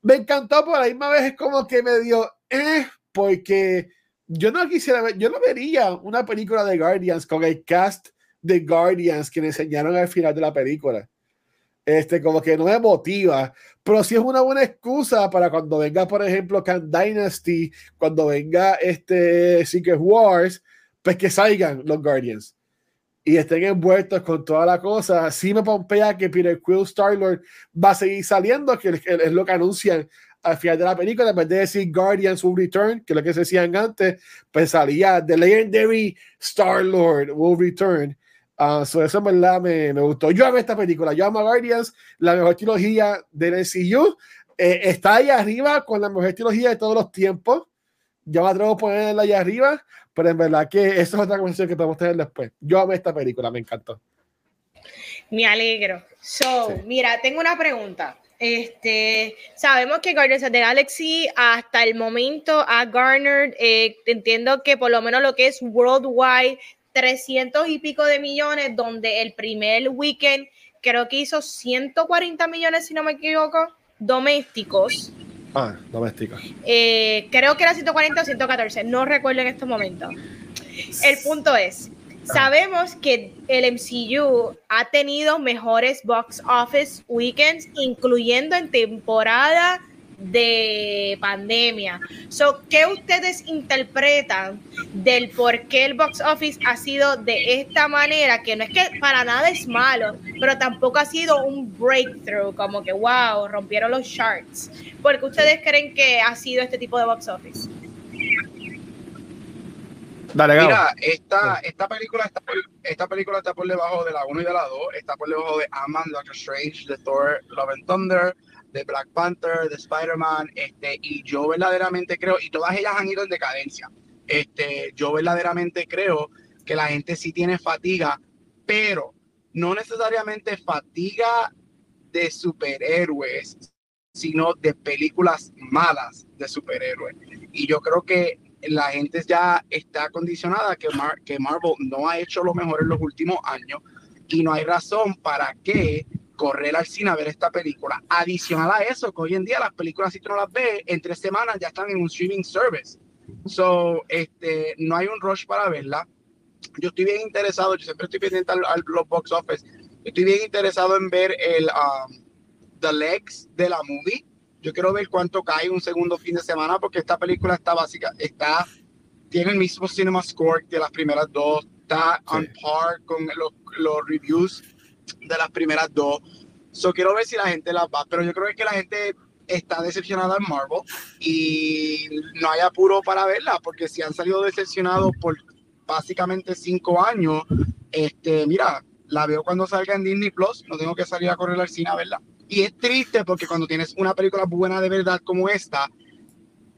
me encantó por la misma vez, es como que me dio, eh, porque yo no quisiera ver, yo no vería una película de Guardians con el cast The Guardians que le enseñaron al final de la película. Este, como que no me motiva, pero sí es una buena excusa para cuando venga, por ejemplo, Khan Dynasty, cuando venga este Secret Wars, pues que salgan los Guardians y estén envueltos con toda la cosa. Sí me pompea que Peter Quill Star-Lord va a seguir saliendo, que es lo que anuncian al final de la película, en vez de decir Guardians will return, que es lo que se decían antes, pues salía The Legendary Star-Lord will return. Uh, eso en verdad me, me, gustó. Yo amo esta película. Yo amo Guardians, la mejor trilogía del MCU. Eh, está ahí arriba con la mejor trilogía de todos los tiempos. Yo me atrevo a ponerla ahí arriba, pero en verdad que eso es otra conversación que podemos tener después. Yo amo esta película, me encantó. Me alegro. So, mira, tengo una pregunta. Este, sabemos que Guardians of the Galaxy hasta el momento ha garnered, eh, entiendo que por lo menos lo que es worldwide 300 y pico de millones, donde el primer weekend creo que hizo 140 millones, si no me equivoco, domésticos. Ah, domésticos. Eh, creo que era 140 o 114, no recuerdo en estos momentos. El punto es, sabemos que el MCU ha tenido mejores box office weekends, incluyendo en temporada de pandemia. So, ¿Qué ustedes interpretan del por qué el box office ha sido de esta manera? Que no es que para nada es malo, pero tampoco ha sido un breakthrough, como que wow, rompieron los charts. ¿Por qué ustedes creen que ha sido este tipo de box office? Mira, esta, esta, película está por, esta película está por debajo de la 1 y de la 2, está por debajo de Ant-Man, Doctor Strange, de Thor, Love and Thunder, de Black Panther, de Spider-Man, este, y yo verdaderamente creo, y todas ellas han ido en decadencia, este, yo verdaderamente creo que la gente sí tiene fatiga, pero no necesariamente fatiga de superhéroes, sino de películas malas de superhéroes. Y yo creo que la gente ya está condicionada que, que Marvel no ha hecho lo mejor en los últimos años y no hay razón para que correr al cine a ver esta película. Adicional a eso, que hoy en día las películas, si tú no las ves, en tres semanas ya están en un streaming service. So, este, no hay un rush para verla. Yo estoy bien interesado, yo siempre estoy pendiente al, al los box office. Estoy bien interesado en ver el um, The Legs de la movie. Yo quiero ver cuánto cae un segundo fin de semana porque esta película está básica, está, tiene el mismo cinema score que las primeras dos, está on par con los, los reviews de las primeras dos. So quiero ver si la gente las va, pero yo creo que la gente está decepcionada en Marvel y no hay apuro para verla, porque si han salido decepcionados por básicamente cinco años, este, mira, la veo cuando salga en Disney Plus, no tengo que salir a correr al cine a verla. Y es triste porque cuando tienes una película buena de verdad como esta,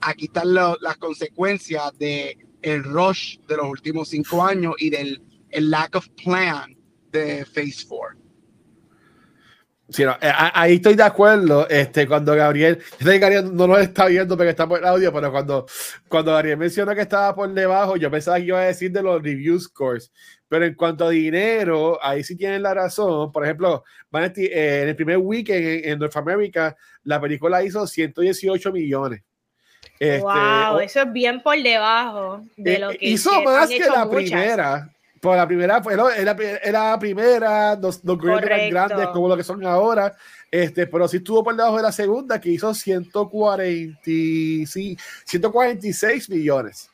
aquí están las consecuencias de el rush de los últimos cinco años y del el lack of plan de Phase 4. Sí, no, eh, ahí estoy de acuerdo. Este, cuando Gabriel, Gabriel no lo está viendo porque está por el audio, pero cuando, cuando Gabriel mencionó que estaba por debajo, yo pensaba que iba a decir de los review scores. Pero en cuanto a dinero, ahí sí tienen la razón. Por ejemplo, eh, en el primer weekend en, en North America, la película hizo 118 millones. wow, este, eso es bien por debajo de eh, lo que hizo más que la primera. Pues la primera fue era, la primera, los, los grandes como lo que son ahora, este, pero sí estuvo por debajo de la segunda que hizo 140, sí, 146 millones.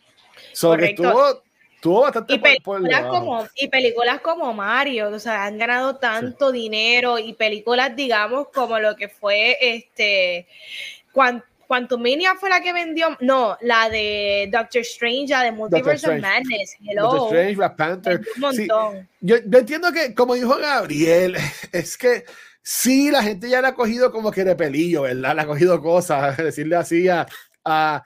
So que estuvo, tuvo bastante y películas, como, y películas como Mario, o sea, han ganado tanto dinero y películas, digamos, como lo que fue este. Quantumania fue la que vendió, no, la de Doctor Strange, la de Multiverse of Madness. Hello. Doctor Strange, Black Panther. Un montón. yo, yo, entiendo que, como dijo Gabriel, es que sí, la gente ya le ha cogido como que de pelillo, ¿verdad? Le ha cogido cosas, decirle así a, a,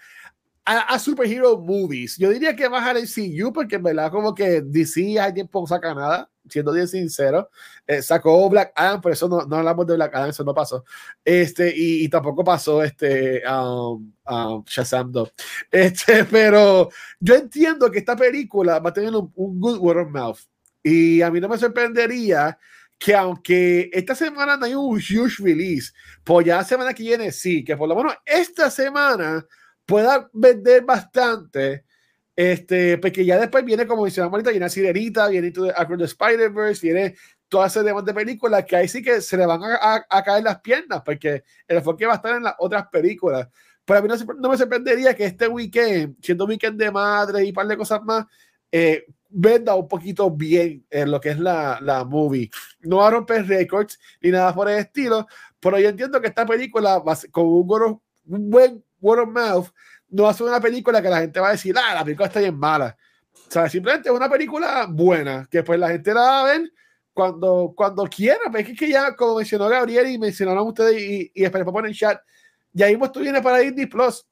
a, superhero movies. Yo diría que bajar el CU porque en verdad como que DC hay tiempo no saca nada, siendo bien sincero. Eh, sacó Black Adam, por eso no, no, hablamos de Black Adam, eso no pasó. Este, y, y tampoco pasó este um, um, Shazam 2. Este, pero yo entiendo que esta película va a tener un, un good word of mouth. Y a mí no me sorprendería que aunque esta semana no hay un huge release, pues ya la semana que viene sí, que por lo menos esta semana pueda vender bastante. Este, porque ya después viene, como mencionamos ahorita, viene Sirenita, viene Across the Spider-Verse, viene todas esas demás de películas que ahí sí que se le van a, a, caer las piernas, porque el enfoque va a estar en las otras películas. Pero a mí no, me sorprendería que este weekend, siendo weekend de madre y un par de cosas más, eh, venda un poquito bien en lo que es la, la movie. No va a romper récords ni nada por el estilo, pero yo entiendo que esta película, con un, un buen word of mouth, no ser una película que la gente va a decir, ah, la película está bien mala. O sea, simplemente es una película buena, que pues la gente la va a ver cuando, cuando quiera. Pero es que ya, como mencionó Gabriel y mencionaron ustedes y, y para poner en chat, ya mismo esto viene para Disney Plus.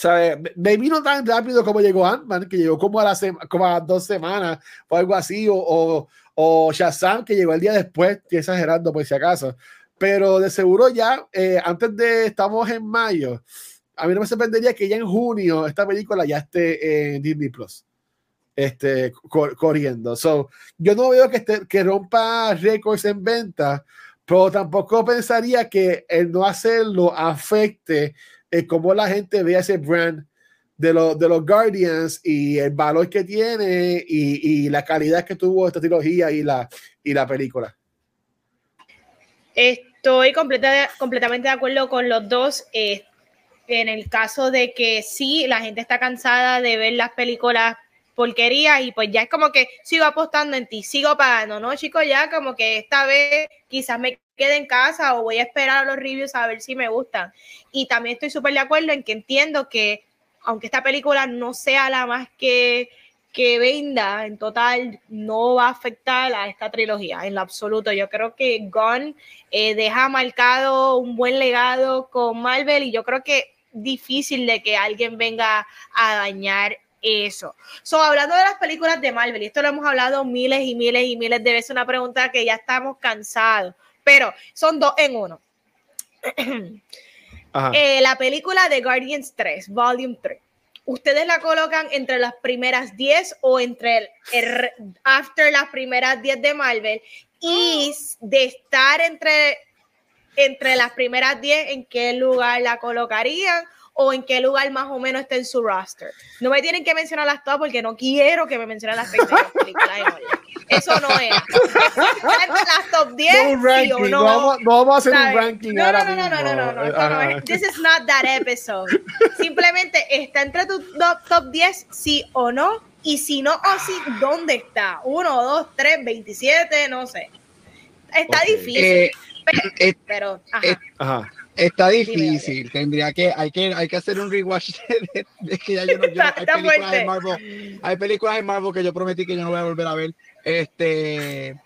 ¿sabes? Me vino tan rápido como llegó Ant-Man, que llegó como a, la como a dos semanas o algo así, o, o, o, Shazam, que llegó el día después, estoy exagerando por si acaso. Pero de seguro ya, eh, antes de, estamos en mayo, a mí no me sorprendería que ya en junio esta película ya esté en Disney Plus. Este, corriendo. So, yo no veo que, esté, que rompa récords en venta, pero tampoco pensaría que el no hacerlo afecte es cómo la gente ve ese brand de, los de los Guardians y el valor que tiene y, y, la calidad que tuvo esta trilogía y la, y la película. Estoy completa, completamente de acuerdo con los dos. Eh, en el caso de que sí, la gente está cansada de ver las películas porquerías y pues ya es como que sigo apostando en ti, sigo pagando, ¿no, chicos? Ya como que esta vez quizás me quede en casa o voy a esperar a los reviews a ver si me gustan. Y también estoy súper de acuerdo en que entiendo que aunque esta película no sea la más que, que venda, en total no va a afectar a esta trilogía en lo absoluto. Yo creo que Gunn eh, deja marcado un buen legado con Marvel y yo creo que difícil de que alguien venga a dañar eso. So, hablando de las películas de Marvel, y esto lo hemos hablado miles y miles y miles de veces, una pregunta que ya estamos cansados pero son dos en uno. Eh, la película de Guardians 3, Volume 3. ¿Ustedes la colocan entre las primeras 10 o entre el, after las primeras 10 de Marvel? Y de estar entre, entre las primeras 10, en qué lugar la colocarían o en qué lugar más o menos está en su roster. No me tienen que mencionar las todas porque no quiero que me mencionen las películas Eso no es. las top 10 no, o no. Vamos, a hacer un ranking no, ahora no, no, no, no, no, no, no. This is not that episode. Simplemente está entre tus top 10 sí o no y si no o oh, sí, ¿dónde está? 1, 2, 3, 27, no sé. Está difícil. Eh, pero, eh, pero ajá. ajá. Está difícil, tendría que hay, que, hay que hacer un rewatch de, que ya yo no, yo, hay películas de Marvel, hay películas de Marvel que yo prometí que yo no voy a volver a ver. Este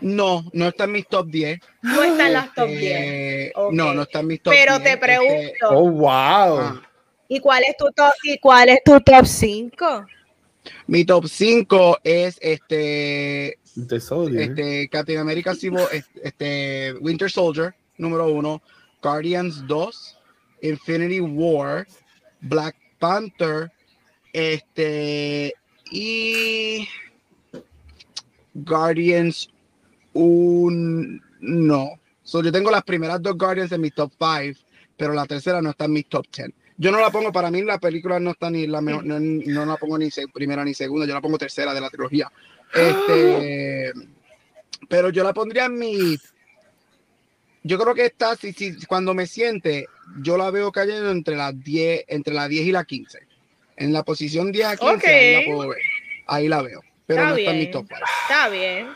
no, no está en mis top 10. No está en las top 10. Este, no, no está en mis top Pero 10. te este, pregunto. oh, wow. Ah. ¿Y cuál es tu top y cuál es tu top 5? Mi top 5 es este este Captain America este Winter Soldier número 1 Guardians 2, Infinity War, Black Panther, este y Guardians 1 no. So, yo tengo las primeras dos Guardians en mi top 5, pero la tercera no está en mi top 10. Yo no la pongo, para mí la película no está ni la mejor, no, no la pongo ni primera ni segunda, yo la pongo tercera de la trilogía. Este, pero yo la pondría en mi yo creo que está, si, si, cuando me siente, yo la veo cayendo entre las 10, entre las 10 y las 15. En la posición 10 a 15, la puedo ver. ahí la veo. Pero está no bien, está en mi top Está bien.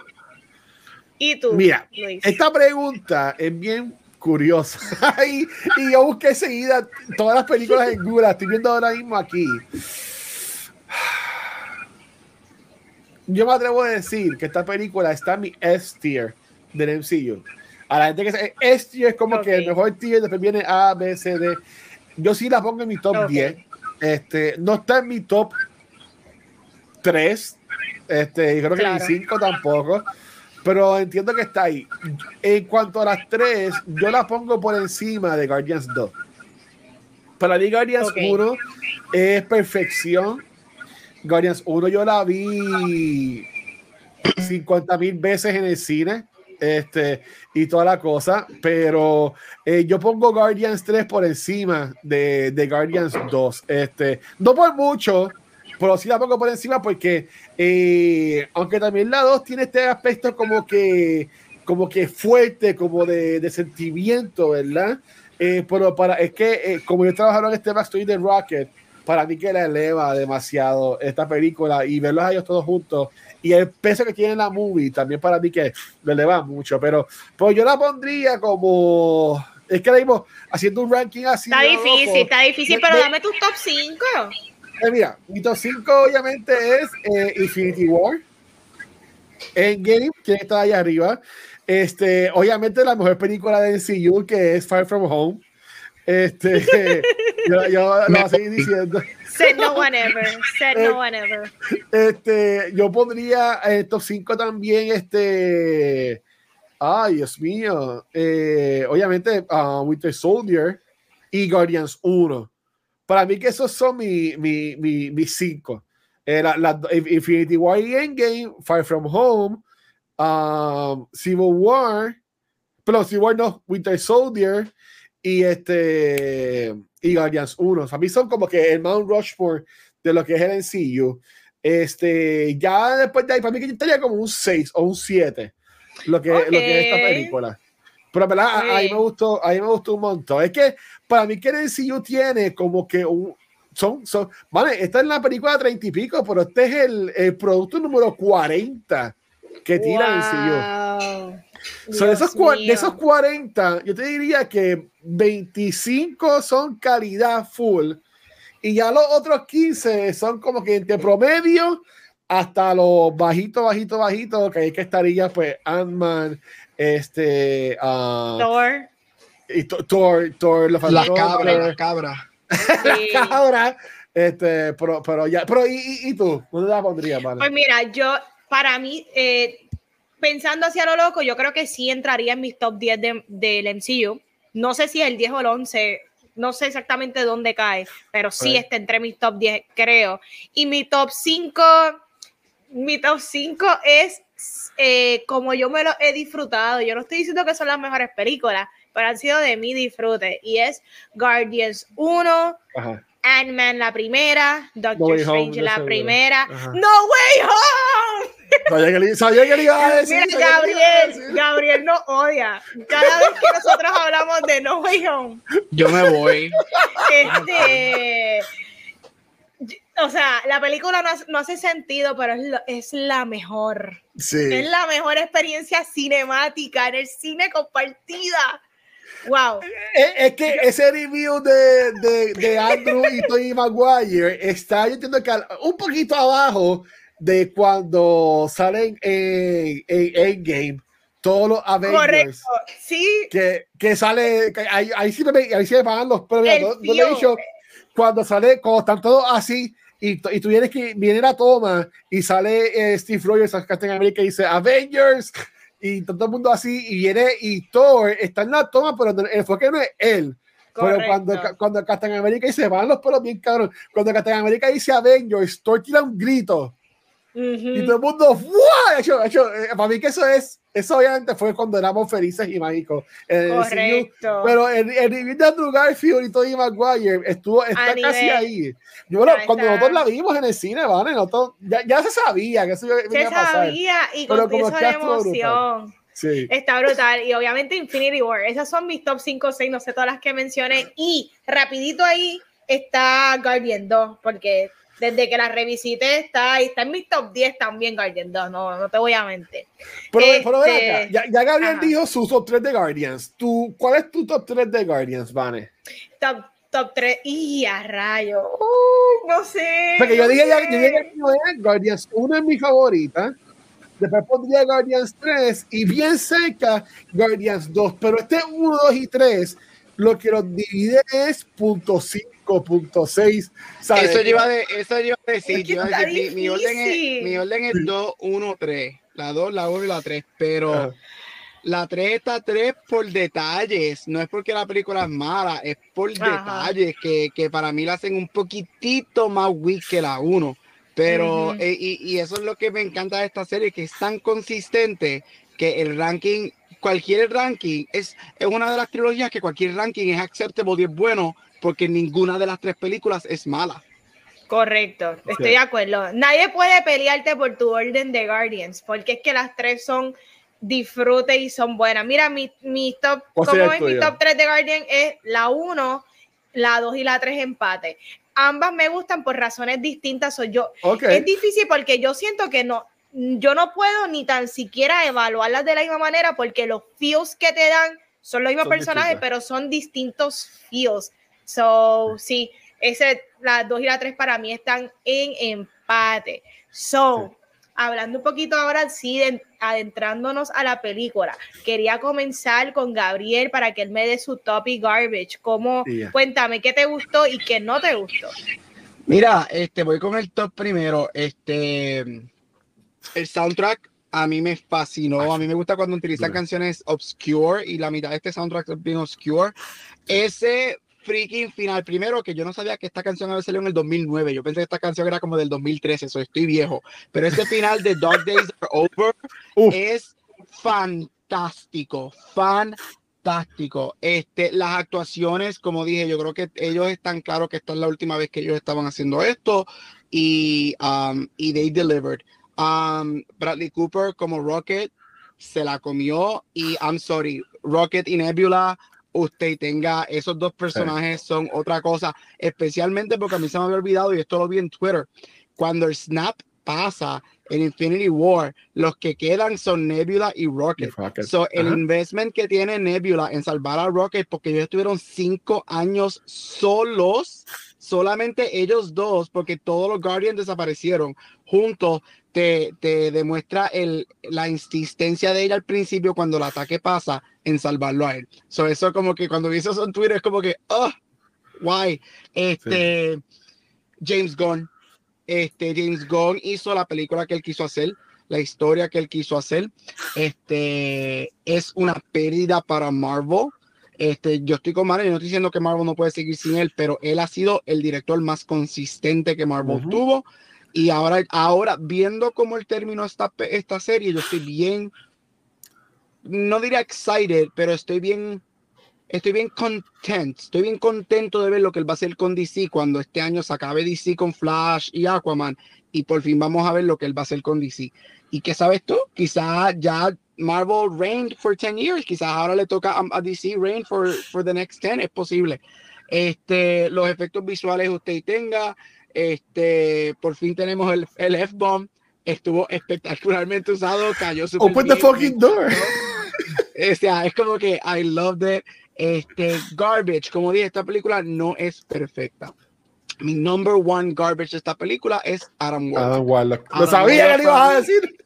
¿Y tú? Mira, esta pregunta es bien curiosa. y, y, yo busqué seguida todas las películas en Google, estoy viendo ahora mismo aquí. Yo me atrevo a decir que esta película está en mi S tier del MCU. A la gente que se, S tier es como que el mejor tier, después viene A, B, C, D. Yo sí la pongo en mi top 10. Este, no está en mi top 3. Este, y creo que en mi 5 tampoco pero entiendo que está ahí. En cuanto a las tres, yo la pongo por encima de Guardians 2. Para mí, Guardians 1 es perfección. Guardians 1 yo la vi 50 mil veces en el cine este, y toda la cosa, pero eh, yo pongo Guardians 3 por encima de, de Guardians 2. Este, no por mucho, pero sí la pongo por encima porque, eh, aunque también la 2 tiene este aspecto como que, como que fuerte, como de, de sentimiento, ¿verdad? Eh, pero para, es que, eh, como yo trabajaron en este backstory de Rocket, para mí que la eleva demasiado esta película y verlos a ellos todos juntos y el peso que tiene la movie también para mí que lo eleva mucho, pero pues yo la pondría como es que ahora haciendo un ranking así. Está difícil, está difícil, pero dame tus top 5. Eh, mira, mi top 5 obviamente es eh, Infinity War. Endgame, que está ahí arriba. Este, obviamente la mejor película de MCU, que es Far From Home. Este, yo, yo lo voy a seguir diciendo. Said no one ever. Said no one ever. Este, yo pondría en top 5 también este. Ay, Dios mío. Eh, obviamente, uh, Winter Soldier y Guardians 1 para mí que esos son mis mi, mi, mi cinco. Eh, la, Infinity War y Endgame, Far From Home, um, Civil War, pero Civil War no, Winter Soldier y este y Guardians 1. Para mí son como que el Mount Rushmore de lo que es el MCU. Este, ya después de ahí, para mí que yo estaría como un 6 o un 7 lo que, lo que es esta película. Pero verdad, ahí me gustó, ahí me gustó un montón. Es que para mí que el MCU tiene como que un, son, son, vale, esta es la película de 30 y pico, pero este es el, el producto número 40 que tira wow. el So, de, esos, de esos 40, yo te diría que 25 son calidad full y ya los otros 15 son como que entre promedio hasta los bajitos, bajitos, bajitos, que hay que estaría pues Ant-Man, este... Uh, Thor. Y Thor, Thor, la cabra, la cabra. la cabra. Este, pero, pero ya, pero ¿y, y tú? ¿Dónde la pondrías, vale? Pues mira, yo, para mí, eh, pensando hacia lo loco, yo creo que sí entraría en mis top 10 del de, MCU. No sé si es el 10 o el 11, no sé exactamente dónde cae, pero sí okay. está entre mis top 10, creo. Y mi top 5, mi top 5 es eh, como yo me lo he disfrutado. Yo no estoy diciendo que son las mejores películas, pero han sido de mi disfrute. Y es Guardians 1, Ant-Man la primera, Doctor no Strange home, la primera, Ajá. No Way Home. Sabía que, le, sabía que le iba a decir. Mira, Gabriel, Gabriel no odia. Cada vez que nosotros hablamos de No Way Home. Yo me voy. Este o sea, la película no, no hace sentido, pero es, lo, es, la mejor. Sí. Es la mejor experiencia cinemática en el cine compartida. Wow. Es, es que ese review de, de, de Andrew y Tony Maguire está, yo entiendo que un poquito abajo de cuando salen en, en Endgame todos los Avengers. Correcto, sí. Que, que sale, que ahí, ahí, sí me, ahí sí me pagan los premios. No, no dicho, cuando sale, cuando están todos así, y, y tú vienes que viene la toma y sale eh, Steve Rogers a Captain America y dice Avengers y todo el mundo así y viene y Thor está en la toma pero el enfoque no es él Correcto. pero cuando, cuando Captain America dice van los pelos bien cabrón cuando Captain America dice Avengers Thor tira un grito uh -huh. y todo el mundo ¡Wow! Hecho, hecho, eh, para mí que eso es eso obviamente fue cuando éramos felices y mágicos. Correcto. pero el, el review de Andrew Garfield y Tony Maguire estuvo, está a casi nivel. ahí. Yo, bueno, cuando nosotros la vimos en el cine, ¿vale? Nosotros, ya, ya se sabía que eso iba se a pasar. sabía y con eso de emoción. Sí. Está brutal. Y obviamente Infinity War. Esas son mis top 5 o 6, no sé todas las que mencioné. Y rapidito ahí está Guardian 2, porque desde que la revisité está, está en mi top 10 también Guardians 2, no, no te voy a mentir. Pero, pero este, ya, ya, Gabriel dijo su top 3 de Guardians. ¿Tú, ¿Cuál es tu top 3 de Guardians, Vane? Top, top 3, y a rayo, uh, no sé. Porque yo dije, ya, yo dije Guardians 1 es mi favorita. Después pondría Guardians 3 y bien cerca Guardians 2. Pero este 1, 2 y 3 lo que los divide es punto 5, punto 6. Eso lleva de, eso lleva a decir, mi, orden es, mi orden es 2, 1, 3. La 2, la 1 y la 3. Pero la 3 está 3 por detalles. No es porque la película es mala, es por detalles que, que, para mí la hacen un poquitito más weak que la 1. Pero, eh, y, y, eso es lo que me encanta de esta serie, que es tan consistente que el ranking cualquier ranking es, es una de las trilogías que cualquier ranking es aceptable y es bueno porque ninguna de las tres películas es mala. Correcto, estoy de acuerdo. Nadie puede pelearte por tu orden de Guardians, porque es que las tres son disfrute y son buenas. Mira, mi, mi top, como es mi top 3 de Guardians es la 1, la 2 y la 3 empate. Ambas me gustan por razones distintas. Soy yo. Es difícil porque yo siento que no, yo no puedo ni tan siquiera evaluarlas de la misma manera porque los feels que te dan son los mismos personajes, pero son distintos feels. So, sí, ese, las dos y la tres para mí están en empate. So, hablando un poquito ahora, sí, adentrándonos a la película, quería comenzar con Gabriel para que él me dé su top y garbage. ¿Cómo, Cuéntame qué te gustó y qué no te gustó. Mira, este, voy con el top primero. Este, el soundtrack a mí me fascinó. A mí me gusta cuando utilizan canciones obscure y la mitad de este soundtrack es bien obscure. Ese freaking final, primero que yo no sabía que esta canción había salido en el 2009. Yo pensé que esta canción era como del 2013, eso estoy viejo. Pero ese final de Dog Days Are Over es fantástico, fantástico. Este, las actuaciones, como dije, yo creo que ellos están claros que esta es la última vez que ellos estaban haciendo esto y, um, y they delivered. Um, Bradley Cooper como Rocket se la comió y I'm sorry, Rocket y Nebula, usted tenga esos dos personajes son otra cosa, especialmente porque a mí se me había olvidado y esto lo vi en Twitter, cuando el snap pasa en Infinity War, los que quedan son Nebula y Rocket. So, el investment que tiene Nebula en salvar a Rocket, porque ellos estuvieron cinco años solos, solamente ellos dos, porque todos los Guardians desaparecieron juntos, te, te demuestra el, la insistencia de ella al principio cuando el ataque pasa en salvarlo a él. So, eso como que cuando vi eso en Twitter es como que, oh, why? Este, James Gunn, este, James Gunn hizo la película que él quiso hacer, la historia que él quiso hacer. Este, es una pérdida para Marvel. Este, yo estoy con Marvel, no estoy diciendo que Marvel no puede seguir sin él, pero él ha sido el director más consistente que Marvel tuvo y ahora, ahora viendo cómo él terminó esta, esta serie, yo estoy bien, no diría excited, pero estoy bien, estoy bien content, estoy bien contento de ver lo que él va a hacer con DC cuando este año se acabe DC con Flash y Aquaman y por fin vamos a ver lo que él va a hacer con DC. ¿Y qué sabes tú? Quizás ya Marvel reigned for 10 years, quizás ahora le toca a, DC reign for, for the next 10, es posible. Este, los efectos visuales usted tenga, este, por fin tenemos el, el F-bomb. Estuvo espectacularmente usado, cayó super Open the fucking door. O sea, es como que I love it. Este, garbage, como dije, esta película no es perfecta. Mi number one garbage de esta película es Adam Warlock. Adam Warlock. Lo sabía que le ibas a decir.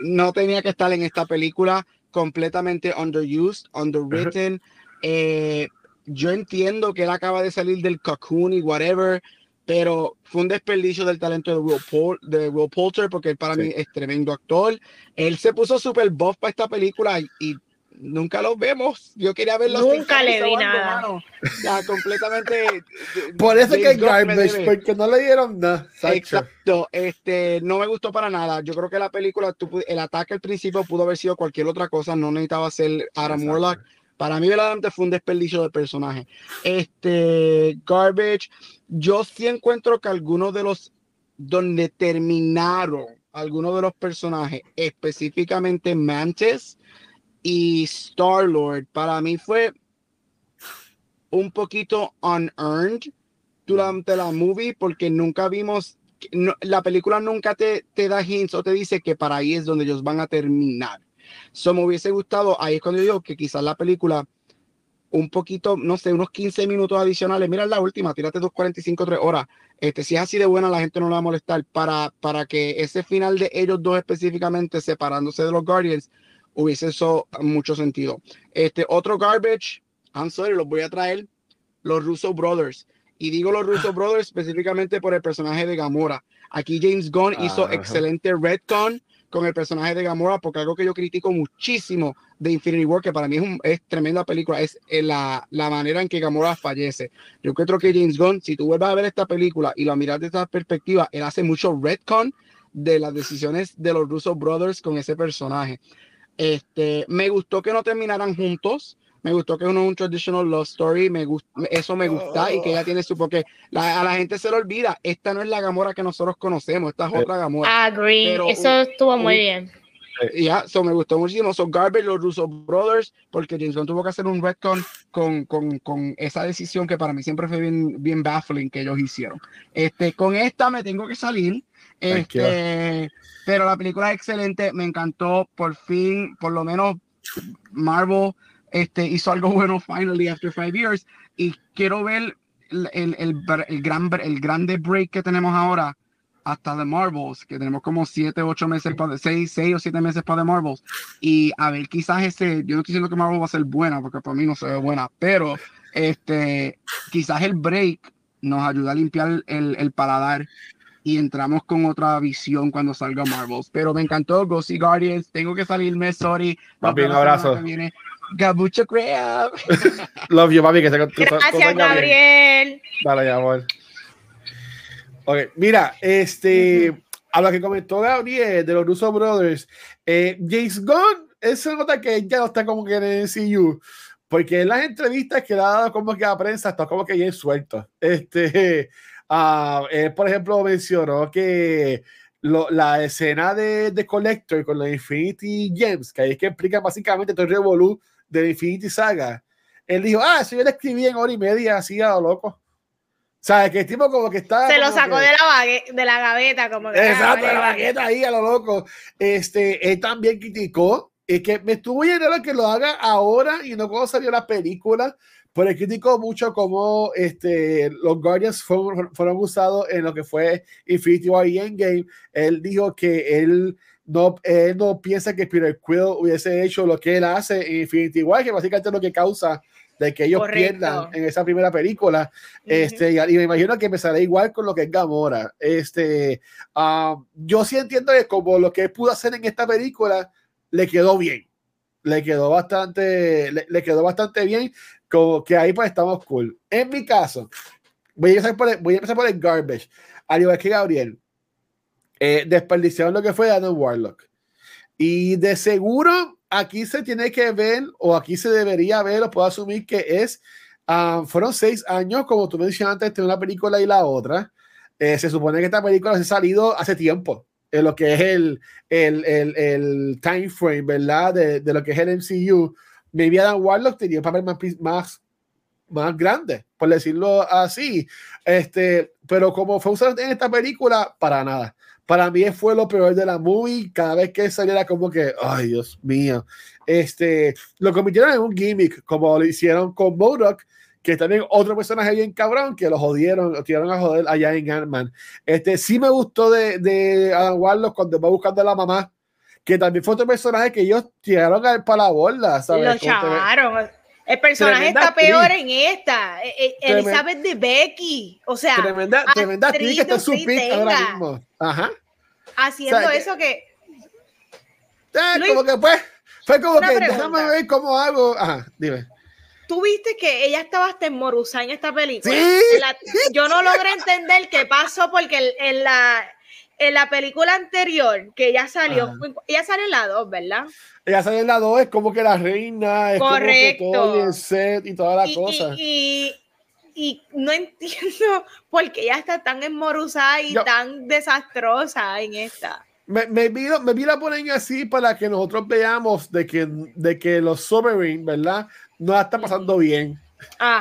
No tenía que estar en esta película completamente underused, underwritten. Eh, yo entiendo que él acaba de salir del cocoon y whatever, pero fue un desperdicio del talento de Will, de Will Poulter porque él para mí es tremendo actor. Él se puso super buff para esta película y, nunca lo vemos. Yo quería verlo. Nunca le vi nada. Ya, completamente. Por eso que es garbage, porque no le dieron nada. Exacto. Este, no me gustó para nada. Yo creo que la película, el ataque al principio pudo haber sido cualquier otra cosa. No necesitaba ser Adam Warlock. Para mí, verdaderamente fue un desperdicio de personaje. Este, Garbage, yo sí encuentro que algunos de los donde terminaron algunos de los personajes, específicamente Mantis y Star Lord, para mí fue un poquito unearned durante la movie porque nunca vimos la película nunca te, te da hints o te dice que para ahí es donde ellos van a terminar. So me hubiese gustado, ahí es cuando yo digo que quizás la película un poquito, no sé, unos 15 minutos adicionales. Mira la última, tírate 2.45, 3 horas. Este, si es así de buena, la gente no la va a molestar. Para, para que ese final de ellos dos específicamente separándose de los Guardians hubiese eso mucho sentido. Este, otro garbage, I'm sorry, los voy a traer, los Russo Brothers. Y digo los Russo Brothers específicamente por el personaje de Gamora. Aquí James Gunn hizo excelente retcon con el personaje de Gamora, porque algo que yo critico muchísimo de Infinity War, que para mí es, un, tremenda película, es eh, la, la, manera en que Gamora fallece. Yo creo que James Gunn, si tú vuelves a ver esta película y lo miras desde esta perspectiva, él hace mucho retcon de las decisiones de los Russo Brothers con ese personaje. Este, me gustó que no terminaran juntos me gustó que uno es un traditional love story, me gusta, eso me gusta y que ella tiene su, porque a la gente se le olvida, esta no es la Gamora que nosotros conocemos, esta es otra Gamora. Agree, eso estuvo muy bien. Ya, eso me gustó muchísimo. Son Garbage, los Russo Brothers, porque James Gunn tuvo que hacer un retcon con, con, con, esa decisión que para mí siempre fue bien, bien baffling que ellos hicieron. Este, con esta me tengo que salir. Este, pero la película es excelente, me encantó. Por fin, por lo menos Marvel este, hizo algo bueno finally after five years. Y quiero ver el, el, el, gran, el grande break que tenemos ahora hasta The Marvels, que tenemos como siete, ocho meses, para, seis, seis o siete meses para The Marvels, y a ver, quizás ese, yo no estoy diciendo que Marvel va a ser buena, porque para mí no se ve buena, pero este, quizás el break nos ayuda a limpiar el, el paladar y entramos con otra visión cuando salga Marvels, pero me encantó Ghosty Guardians, tengo que salirme, sorry. Papi, un abrazo. Gabucho Crab. Love you, papi. Que se, Gracias, Gabriel. Dale, amor. Ok, mira, este, a lo que comentó Gabriel de los Russo Brothers, eh, James Gunn, se nota que ya no está como que en el CU, porque en las entrevistas que le ha dado como que a prensa está como que bien suelto. Este, uh, por ejemplo, mencionó que la escena de, de Collector con los Infinity Gems, que ahí es que explica básicamente todo el revolú de Infinity Saga, él dijo, ah, si yo le escribí en hora y media así a lo loco. O sea, que el tipo como que está... Se lo sacó de, la de la gaveta, como que... Exacto, de la gaveta ahí a lo loco. Este, él también criticó, y que me estuvo llenando que lo haga ahora y no cuando salió la película, pero él criticó mucho cómo este, los Guardians fueron, fueron usados en lo que fue Infinity War y Endgame. Él dijo que él no, él no piensa que Peter Quill hubiese hecho lo que él hace en Infinity War, que básicamente es lo que causa de que ellos pierdan en esa primera película. este, y, me imagino que empezará igual con lo que es Gamora. Este, um, yo sí entiendo que como lo que pudo hacer en esta película le quedó bien. Le quedó bastante, le, quedó bastante bien, como que ahí pues estamos cool. En mi caso, voy a empezar por el, voy a empezar por el garbage. Al igual que Gabriel, eh, desperdiciaron lo que fue Adam Warlock. Y de seguro aquí se tiene que ver, o aquí se debería ver, o puedo asumir que es, ah, fueron seis años, como tú mencionaste, entre una película y la otra. Eh, se supone que esta película se ha salido hace tiempo, en lo que es el, el, el, el time frame, ¿verdad? De, de, lo que es el MCU. Maybe Adam Warlock tenía un papel más, más, más grande, por decirlo así. Este, pero como fue usado en esta película, para nada para mí fue lo peor de la movie. Cada vez que saliera como que, ay, Dios mío. Este, lo convirtieron en un gimmick, como lo hicieron con Modok, que también otro personaje bien cabrón, que lo jodieron, lo tiraron a joder allá en Ant-Man. Este, sí me gustó de, de Adam Warlock cuando va buscando a la mamá, que también fue otro personaje que ellos tiraron a para la borda, ¿sabes? Lo chavaron. El personaje está peor en esta. E, e, Elizabeth de Becky. O sea, tremenda, tremenda actriz que está en su pick ahora mismo. Ajá. Haciendo eso que. Eh, como que pues. Fue como que déjame ver cómo hago. Ajá, dime. Tú viste que ella estaba hasta en esta película. ¿Sí? yo no logré entender qué pasó porque en la, en la película anterior que ella salió, ella salió en la 2, ¿verdad? ella sale en la 2, es como que la reina, es Correcto. como que todo el set y toda la cosa. Y, y, no entiendo por qué ella está tan enmoruzada y tan desastrosa en esta. Me, me, vi, me vi la ponen así para que nosotros veamos de que, de que los Sovereign, ¿verdad? No la están pasando bien.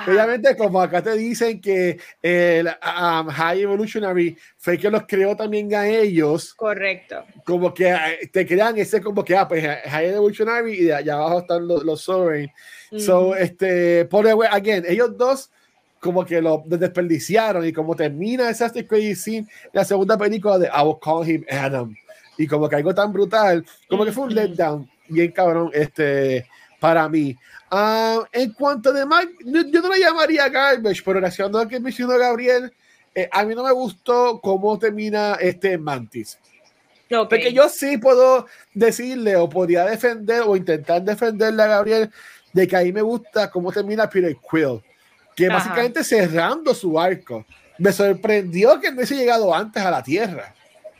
Obviamente, como acá te dicen que el um, High Evolutionary fue que los creó también a ellos. Correcto. Como que eh, te crean ese como que, ah, pues High Evolutionary y de allá abajo están los, los Sovereign. So, este, por again, ellos dos como que lo desperdiciaron y como termina esa crazy scene la segunda película de I will call him Adam y como que algo tan brutal como que fue un letdown bien cabrón este para mí uh, en cuanto de Mike yo no lo llamaría garbage pero reaccionando a que mencionó Gabriel eh, a mí no me gustó cómo termina este Mantis porque yo sí puedo decirle o podría defender o intentar defenderle a Gabriel de que a mí me gusta cómo termina Peter Quill que básicamente cerrando su arco. Me sorprendió que no hubiese llegado antes a la Tierra.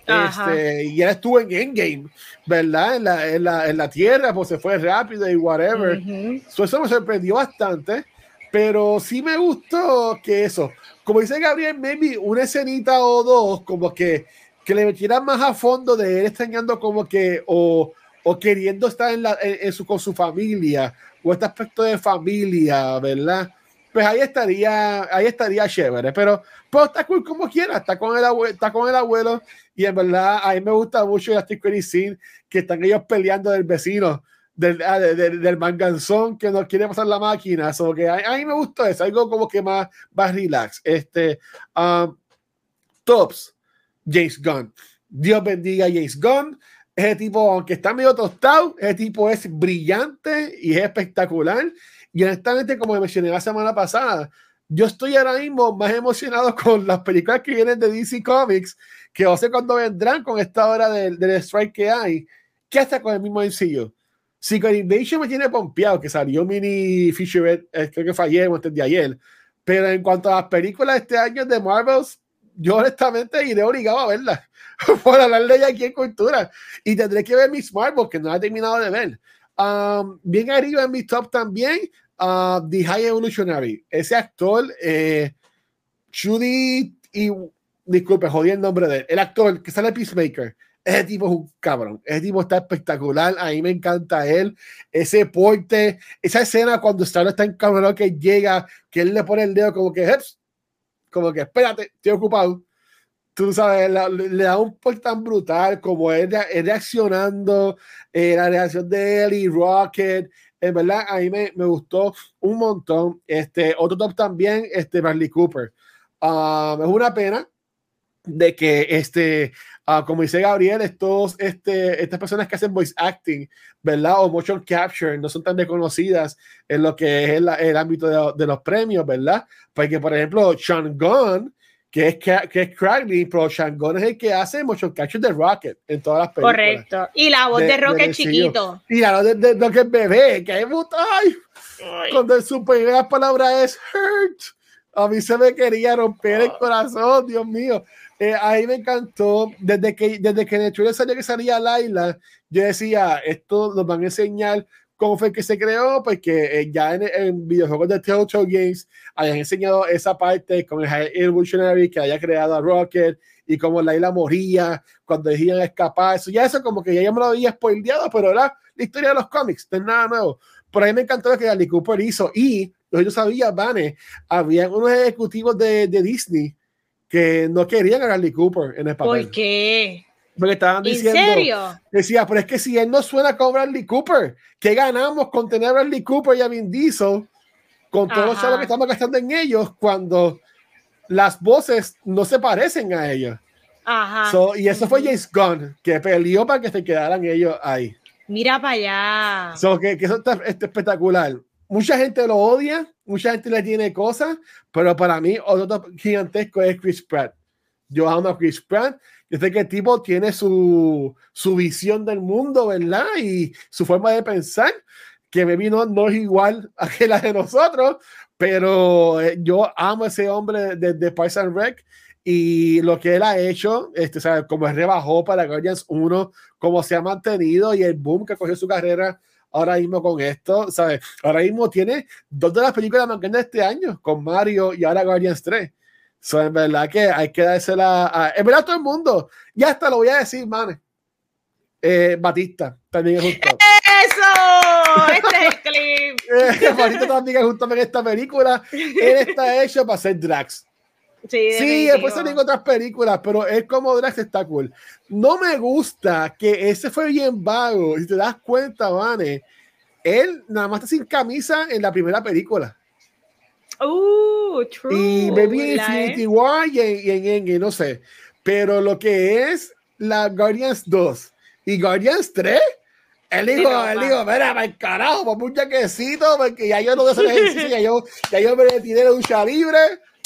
Este, y ya estuvo en Endgame, ¿verdad? En la, en la, en la Tierra, pues se fue rápido y whatever. eso me sorprendió bastante, pero sí me gustó que eso, como dice Gabriel, maybe una escenita o dos, como que, que le metieran más a fondo de él extrañando como que, o, o queriendo estar en la, en, su, con su familia, o este aspecto de familia, ¿verdad? Pues ahí estaría, ahí estaría chévere. Pero, pues está cool como quiera, está con el abuelo, está con el abuelo y en verdad a mí me gusta mucho la Scene que están ellos peleando del vecino, del, ah, del, manganzón que no quiere pasar la máquina. So que a, mí me gustó eso, algo como que más, más relax. Este, um, Tops, James Gunn. Dios bendiga a James Gunn. Ese tipo, aunque está medio tostado, ese tipo es brillante y es espectacular. Y honestamente, como mencioné la semana pasada, yo estoy ahora mismo más emocionado con las películas que vienen de DC Comics, que no sé cuándo vendrán con esta hora del, del strike que hay, que hasta con el mismo sencillo. Secret Invasion me tiene pompeado, que salió mini feature, eh, creo que fue ayer o antes de ayer. Pero en cuanto a las películas de este año de Marvels, yo honestamente iré obligado a verlas por hablar de ella aquí en Cultura. Y tendré que ver Miss Marvel, que no la he terminado de ver. Um, bien arriba en mi top también, uh, The High Evolutionary. Ese actor, eh, Judy, y disculpe, jodí el nombre de él. El actor que sale Peacemaker. Ese tipo es un cabrón. Ese tipo está espectacular. A mí me encanta él. Ese porte, esa escena cuando Star está en que llega, que él le pone el dedo como que, como que espérate, estoy ocupado. Tú sabes, le da un porte tan brutal como él, reaccionando, eh, la reacción de él y Rocket, en verdad a mí me, me, gustó un montón. Este, otro top también, este Bradley Cooper. Um, es una pena de que este, uh, como dice Gabriel, estos, este, estas personas que hacen voice acting, ¿verdad? O motion capture, no son tan reconocidas en lo que es el, el ámbito de, de, los premios, ¿verdad? Porque, por ejemplo, Sean Gunn, que es, que, es Craggy, pero Shangon es el que hace mucho capture de Rocket en todas las películas. Correcto. Y la voz de, Rocket chiquito. Y la voz de, Rocket bebé, que es ay, cuando su primera palabra es hurt. A mí se me quería romper el corazón, Dios mío. Eh, ahí me encantó. Desde que, desde que en el salió que salía Laila, yo decía, esto nos van a enseñar cómo fue que se creó, pues que eh, ya en, videojuegos de Telltale Games hayan enseñado esa parte con el Evolutionary que haya creado a Rocket y cómo Layla moría cuando decían escapar. Eso ya eso como que ya, me lo había spoileado, pero era la historia de los cómics, no es nada nuevo. Por ahí me encantó lo que Gary Cooper hizo y yo sabía, Vane, había unos ejecutivos de, de Disney que no querían a Gary Cooper en el papel. ¿Por qué? Porque estaban diciendo. ¿En serio? Decía, pero es que si él no suena como Bradley Cooper, ¿qué ganamos con tener a Bradley Cooper y a Vin Diesel con todo lo que estamos gastando en ellos cuando las voces no se parecen a ellos? Ajá. y eso fue James Gunn, que peleó para que se quedaran ellos ahí. Mira para allá. So, que, que eso está, espectacular. Mucha gente lo odia, mucha gente le tiene cosas, pero para mí otro gigantesco es Chris Pratt. Yo amo a Chris Pratt yo sé que el tipo tiene su, su visión del mundo, ¿verdad? Y su forma de pensar, que me vino no es igual a que la de nosotros, pero eh, yo amo a ese hombre desde de Parks and Rec y lo que él ha hecho, este, ¿sabes? como rebajó para Guardians 1, cómo se ha mantenido y el boom que cogió su carrera ahora mismo con esto, ¿sabes? Ahora mismo tiene dos de las películas más grandes de este año, con Mario y ahora Guardians 3. So, en verdad que hay que dársela a. En verdad, todo el mundo. Ya hasta lo voy a decir, man. Eh, Batista también es un top. ¡Eso! este es el clip. Eh, Juanito también es justo en esta película. Él está hecho para ser Drax. Sí, sí después salen otras películas, pero es como Drax está cool. No me gusta que ese fue bien vago. Si te das cuenta, Vane, él nada más está sin camisa en la primera película. Uh, true. Y Baby Infinity War y en, en, en, no sé. Pero lo que es la Guardians 2 y Guardians 3, él dijo, él dijo, mira, para el carajo, por un jaquecito, porque ya yo no voy a hacer ejercicio, ya yo, ya yo me retiré de ducha libre,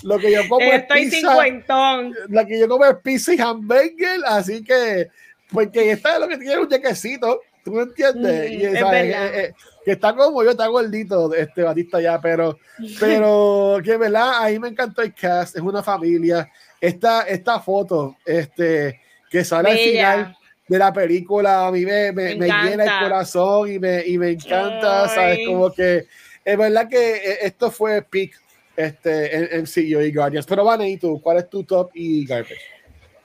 lo que yo como Estoy es pizza, cincuentón. lo que yo como es pizza y hamburger, así que, porque esta es lo que tiene un jaquecito, ¿tú me entiendes? Mm, y, es ¿sabes? Eh, eh, que está como yo, está gordito, este Batista ya, pero, pero que verdad, ahí me encantó el cast, es una familia, esta, esta foto, este, que sale al Bella. final de la película, a mí me, me, Me me llena el corazón y me, y me encanta, ¿sabes? Ay. Como que es verdad que eh, esto fue peak este, en, en CEO y Guardians. Pero Vane, ¿y tú? ¿Cuál es tu top y garbage?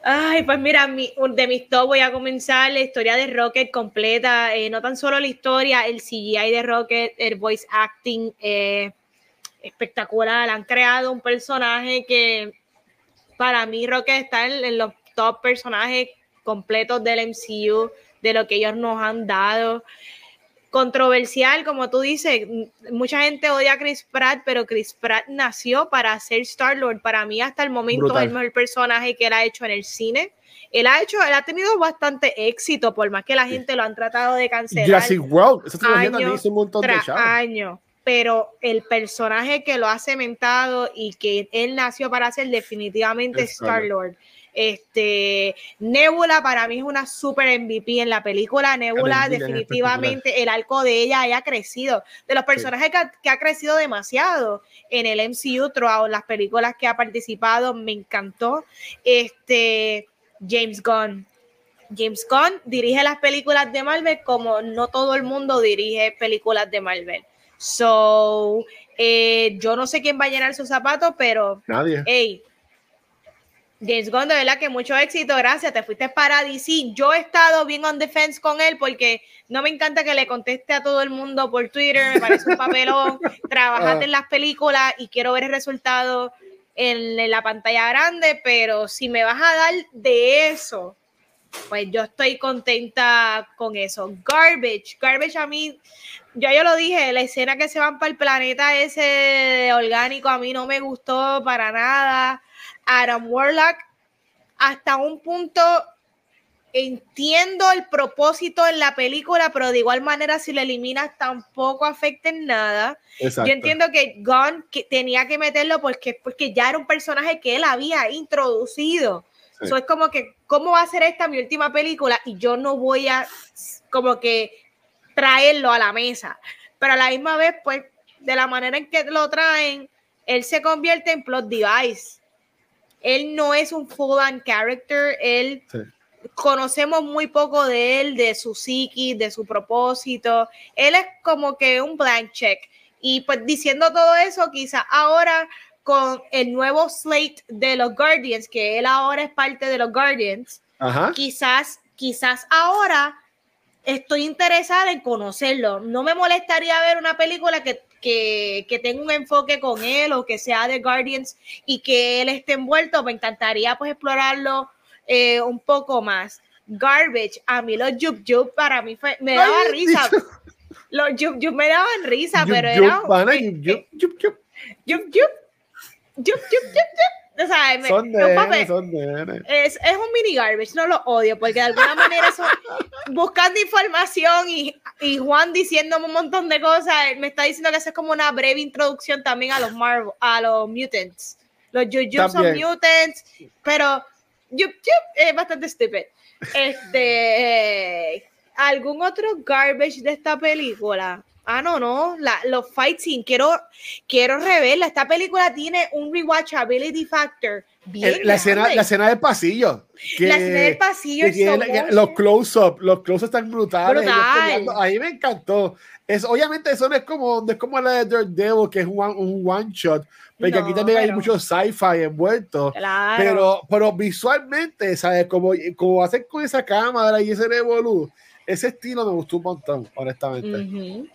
Ay, pues mira, de mis top voy a comenzar la historia de Rocket completa. eh, no tan solo la historia, el CGI de Rocket, el voice acting eh, espectacular. Han creado un personaje que para mí Rocket está en los top personajes completos del MCU, de lo que ellos nos han dado. Controversial, como tú dices, mucha gente odia a Chris Pratt, pero Chris Pratt nació para ser Star Lord. Para mí, hasta el momento, Brutal. es el mejor personaje que él ha hecho en el cine. Él ha hecho, él ha tenido bastante éxito, por más que la gente lo han tratado de cancelar Jurassic World, esa año hizo un montón de año. Pero el personaje que lo ha cementado y que él nació para ser definitivamente Es. Star Lord. Este Nebula para mí es una super MVP en la película. Nebula, definitivamente el arco de ella haya crecido. De los personajes que, ha, que ha crecido demasiado en el MCU, throughout las películas que ha participado, me encantó. Este James Gunn. James Gunn dirige las películas de Marvel como no todo el mundo dirige películas de Marvel. So, eh, yo no sé quién va a llenar sus zapatos, pero Nadie. hey, James Gunn, de verdad que mucho éxito, gracias, te fuiste para DC. Yo he estado bien on defense con él porque no me encanta que le conteste a todo el mundo por Twitter, me parece un papelón, trabajaste Ah. en las películas y quiero ver el resultado en, en la pantalla grande, pero si me vas a dar de eso, pues yo estoy contenta con eso. Garbage, garbage a mí, ya yo lo dije, la escena que se van para el planeta ese orgánico a mí no me gustó para nada. Adam Warlock, hasta un punto entiendo el propósito en la película, pero de igual manera si lo eliminas tampoco afecta en nada. Exacto. Yo entiendo que Gunn que tenía que meterlo porque, porque ya era un personaje que él había introducido. Sí. So, es como que, ¿cómo va a ser esta mi última película? Y yo no voy a como que traerlo a la mesa. Pero a la misma vez, pues, de la manera en que lo traen, él se convierte en plot device. Él no es un full-on character, él Sí. conocemos muy poco de él, de su psiquis, de su propósito. Él es como que un blank check. Y pues diciendo todo eso, quizás ahora con el nuevo slate de los Guardians, que él ahora es parte de los Guardians, Ajá. quizás, quizás ahora estoy interesada en conocerlo. No me molestaría ver una película que, que, que tenga un enfoque con él o que sea de Guardians y que él esté envuelto. Me encantaría pues explorarlo eh, un poco más. Garbage, a mí los Yup Yup para mí fue, me daba Ay, risa. dicho. Los Yup Yup me daban risa, Yup, pero yup, era... pana, yup, yup, yup, yup. Yup Yup. Yup Yup Yup Yup. O sea, me- Son de papeles- son de es, es un mini garbage, no lo odio, porque de alguna manera son buscando información y, y Juan diciéndome un montón de cosas, me está diciendo que eso es como una breve introducción también a los Marvel, a los mutants. Los Jujutsu son mutants, pero es bastante stupid. Este, ¿algún otro garbage de esta película? Ah, no, no, la, los fight scenes, quiero, quiero reverla. Esta película tiene un rewatchability factor bien El- la, escena, la escena del pasillo. Que, La escena del pasillo que tiene que- los close-up, los close están brutales. Brutal. peleando. A mí me encantó. Es, obviamente eso no es como, no es como la de Daredevil, que es un, one- un one shot, porque aquí No, también hay pero- mucho sci-fi envuelto. Claro. Pero, pero visualmente, ¿sabes? Como, como hacen con esa cámara y ese revolú, ese estilo me gustó un montón, honestamente.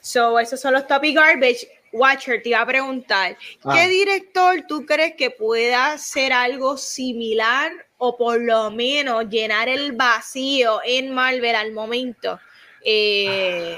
So, esos son los topic garbage. Watcher, te iba a preguntar, ¿qué ah. director tú crees que pueda hacer algo similar o por lo menos llenar el vacío en Marvel al momento? Eh,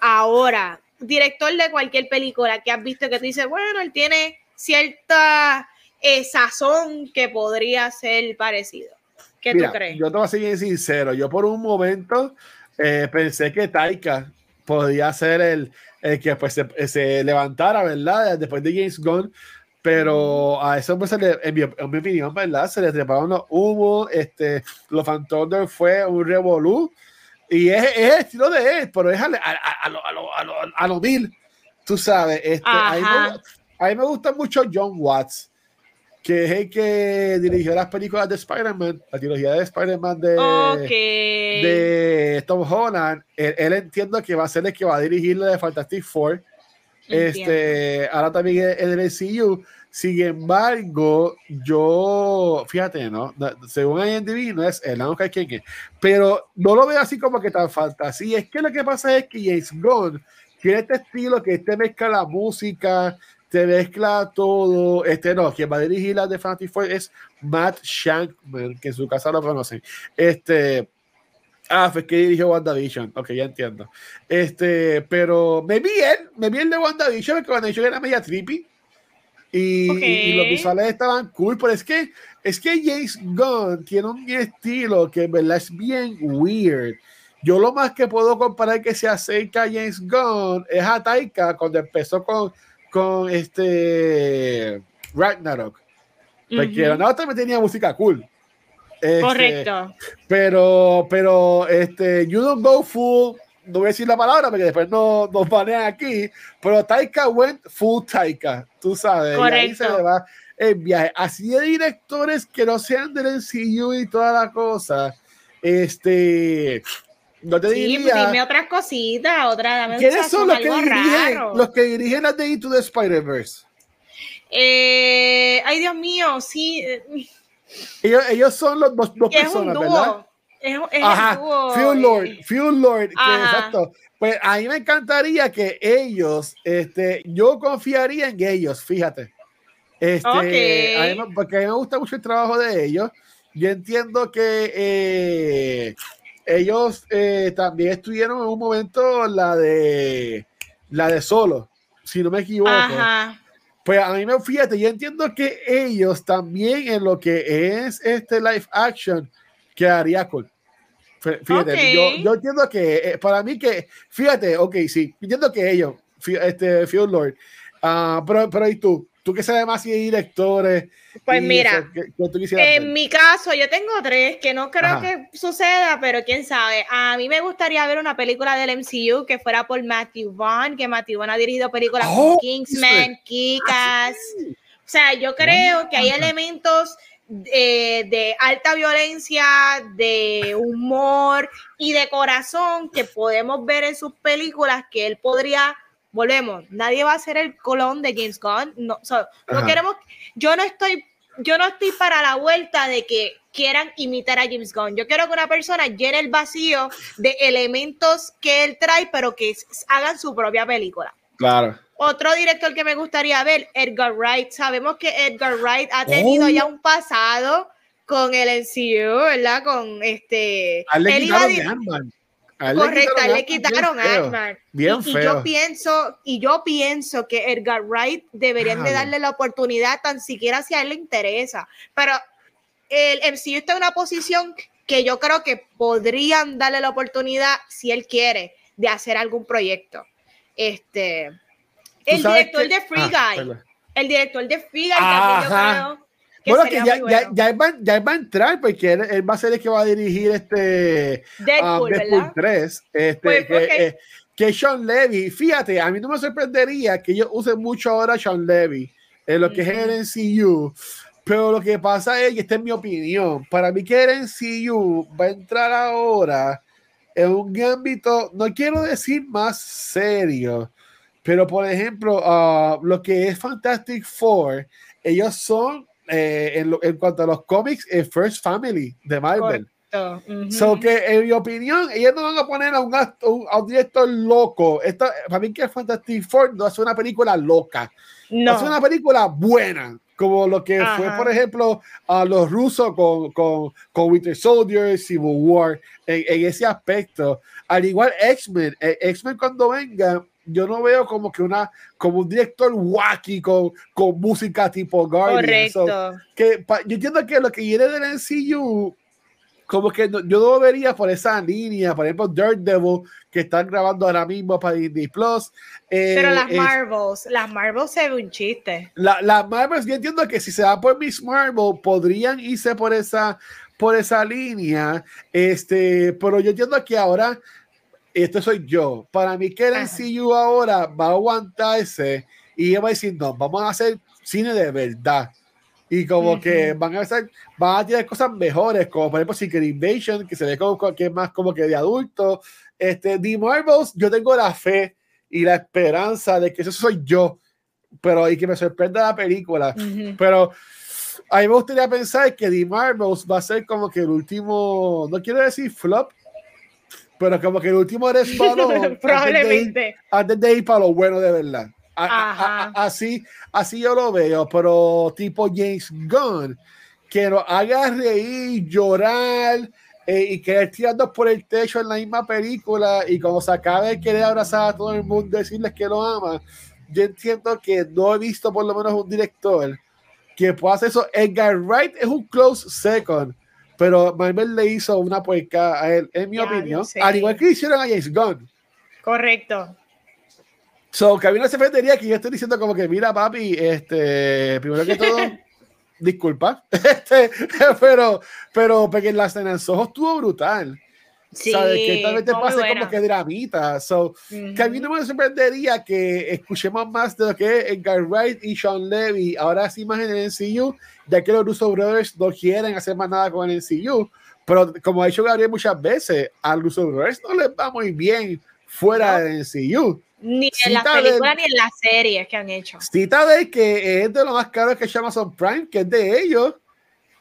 ahora, director de cualquier película que has visto que tú dices, bueno, él tiene cierta eh, sazón que podría ser parecido. ¿Qué tú crees? Yo te voy a ser sincero, yo por un momento eh, pensé que Taika podía ser el, que pues se, levantara, ¿verdad? Después de James Gunn, pero a eso pues, en, mi, opinión, ¿verdad? Se le treparon los humos, este, los Phantom fue un revolú, y es, es, el estilo de él, pero es a, a, a, lo, a, lo, a, lo, a lo mil, tú sabes, este, a, mí me, a mí me gusta mucho John Watts, que es el que dirigió las películas de Spider-Man, la trilogía de Spider-Man de, de Tom Holland. Él, entiendo que va a ser el que va a dirigir la de Fantastic Four. Este, ahora también en el MCU. Sin embargo, yo, fíjate, ¿no? Según IMDb, no es el no hay quien es, pero no lo veo así como que tan fantasía. Es que lo que pasa es que James Gunn tiene este estilo que este mezcla la música, te mezcla todo. Este no, quien va a dirigir la de Fantasy Four es Matt Shankman, que en su casa lo conocen. Este. Ah, fue que dirigió WandaVision. Ok, ya entiendo. Este, pero me vi él, me vi el de WandaVision, que WandaVision era media trippy. Y, y, los visuales estaban cool, pero es que, es que James Gunn tiene un estilo que en verdad es bien weird. Yo lo más que puedo comparar que se acerca a James Gunn es a Taika cuando empezó con con este Ragnarok. Porque uh -huh. también tenía música cool. Este, Correcto. Pero, pero, este, You Don't Go Full, no voy a decir la palabra porque después no nos banean aquí, pero Taika went full Taika, tú sabes. Correcto. Y ahí se le va el viaje. Así de directores que no sean del MCU y toda la cosa, este, no te sí, diría. Dime otras cositas, otra. Dame ¿Quiénes son los que, dirigen, los que dirigen las de Into the Spider-Verse? Eh, ay, Dios mío, sí. Ellos, ellos son los dos, dos personas, es ¿verdad? Es, es Ajá, Fuel Lord, Fuel Lord, que, exacto. Pues a mí me encantaría que ellos, este, yo confiaría en ellos, fíjate. Este, okay. a mí, porque a mí me gusta mucho el trabajo de ellos. Yo entiendo que eh, ellos eh, también estuvieron en un momento la de la de solo, si no me equivoco. Pues a mí me fíjate, yo entiendo que ellos también en lo que es este live action quedaría cool. Fíjate, yo, yo, entiendo que eh, para mí que, fíjate, ok, sí, entiendo que ellos, este, Field Lord, uh, pero, pero ¿y tú? Tú que sabes más de directores. Pues mira, en mi caso yo tengo tres que no creo que suceda, pero quién sabe. A mí me gustaría ver una película del MCU que fuera por Matthew Vaughn, que Matthew Vaughn ha dirigido películas como oh, Kingsman, Kikas. O sea, yo creo que hay elementos de, de, alta violencia, de humor y de corazón que podemos ver en sus películas que él podría volvemos, nadie va a ser el colón de James Gunn. No, no queremos, yo no estoy, yo no estoy para la vuelta de que quieran imitar a James Gunn. Yo quiero que una persona llene el vacío de elementos que él trae, pero que hagan su propia película. Claro. Otro director que me gustaría ver, Edgar Wright. Sabemos que Edgar Wright ha tenido oh. ya un pasado con el NCU, ¿verdad? Con este. Él iba a, Correcto, le quitaron a. Bien y, y, yo pienso, y yo pienso que Edgar Wright deberían de darle la oportunidad tan siquiera si a él le interesa. Pero el MCU está en una posición que yo creo que podrían darle la oportunidad, si él quiere, de hacer algún proyecto. Este, el director de Free ah, Guy, el director de Free Guy, también yo creo bueno, que ya, ya, ya, él va, ya, va, a entrar porque él, va a ser el que va a dirigir este Deadpool, uh, Deadpool 3. Este, pues, que, okay. eh, que, Sean Levy, fíjate, a mí no me sorprendería que ellos usen mucho ahora a Sean Levy en lo que uh -huh. es el NCU. Pero lo que pasa es, y esta es mi opinión, para mí que el NCU va a entrar ahora en un ámbito, no quiero decir más serio, pero por ejemplo, uh, lo que es Fantastic Four, ellos son eh, en, en, cuanto a los cómics, eh, First Family de Marvel. Correcto. So que en mi opinión, ellos no van a poner a un, a un director loco. Esta, para mí que Fantastic Four no hace una película loca. No. Hace una película buena como lo que fue, por ejemplo, a los rusos con, con, con Winter Soldier, Civil War, en, en ese aspecto. Al igual X-Men, eh, X-Men cuando venga, yo no veo como que una, como un director wacky con, con música tipo Guardian. Correcto. que, yo entiendo que lo que viene del MCU como que yo no vería por esa línea, por ejemplo, Daredevil, que están grabando ahora mismo para Disney Plus. Eh, Pero las Marvels, las Marvels se ve un chiste. Las la Marvels, yo entiendo que si se va por Miss Marvel, podrían irse por esa, por esa línea. Este, pero yo entiendo que ahora, esto soy yo. Para mí, que el MCU ahora va a aguantarse y va a decir, no, vamos a hacer cine de verdad y como que van a hacer, van a tener cosas mejores, como por ejemplo Secret Invasion, que se ve como que es más como que de adulto. Este, The Marvels, yo tengo la fe y la esperanza de que eso soy yo, pero y que me sorprenda la película. Pero a mí me gustaría pensar que The Marvels va a ser como que el último, no quiero decir flop, pero como que el último respaldo Probablemente. Antes de, ir, para lo bueno de verdad así, así yo lo veo, pero tipo James Gunn, que nos haga reír, llorar eh, y querer tirando por el techo en la misma película y cuando se acabe querer abrazar a todo el mundo, decirles que lo ama. Yo entiendo que no he visto por lo menos un director que pueda hacer eso. Edgar Wright es un close second, pero Marvel le hizo una puerca a él, en mi opinión, al igual que hicieron a James Gunn. Correcto. So, que había una secretaría que yo estoy diciendo como que, mira, papi, este, primero que todo, disculpa, este, pero, pero, porque la escena en Soho estuvo brutal. Sí, ¿Sabes? Que tal vez te pase como que dramita. So, que a mí no me sorprendería que escuchemos más de lo que es Edgar Wright y Sean Levy, ahora sí más en el NCU, ya que los Russo Brothers no quieren hacer más nada con el NCU. Pero como ha dicho Gabriel muchas veces, a los Russo Brothers no les va muy bien fuera del NCU. Ni en las películas ni en las series que han hecho. Cita de que es de lo más caro que es Amazon Prime, que es de ellos.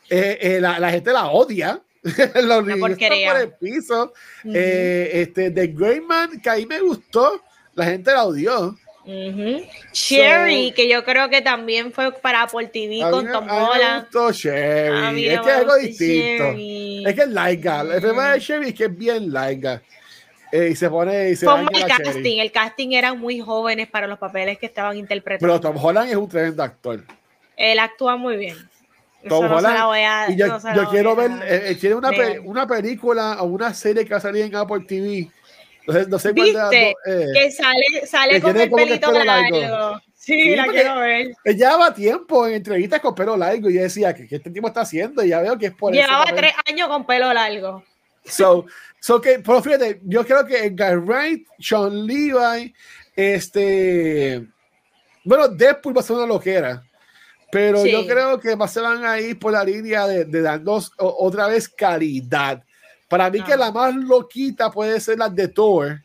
Eh, eh, la, la, gente la odia. Los por el piso. eh, este, de Greyman, que ahí me gustó, la gente la odió. Sherry, que yo creo que también fue para Apple TV con Tom Holland. Me gustó Sherry. Es que es algo distinto. Es que es laica. El problema de Sherry es que es bien laica. Eh, y se pone. Y se el casting. El casting eran muy jóvenes para los papeles que estaban interpretando. Pero Tom Holland es un tremendo actor. Él actúa muy bien. Tom Holland. y yo, yo quiero ver. Eh, tiene una, una película o una serie que va a salir en Apple TV. Entonces, no sé ¿Viste? Eh, que sale, sale con el pelito largo. Sí, la quiero ver. Ella llevaba tiempo en entrevistas con pelo largo y yo decía que, este tipo está haciendo y ya veo que es por Llevaba tres años con pelo largo. So, so que, pero fíjate, yo creo que Edgar Wright, Sean Levi, este, bueno, Deadpool va a ser una loquera, pero yo creo que se van a ir por la línea de, de darnos otra vez calidad. Para mí que la más loquita puede ser la de Thor,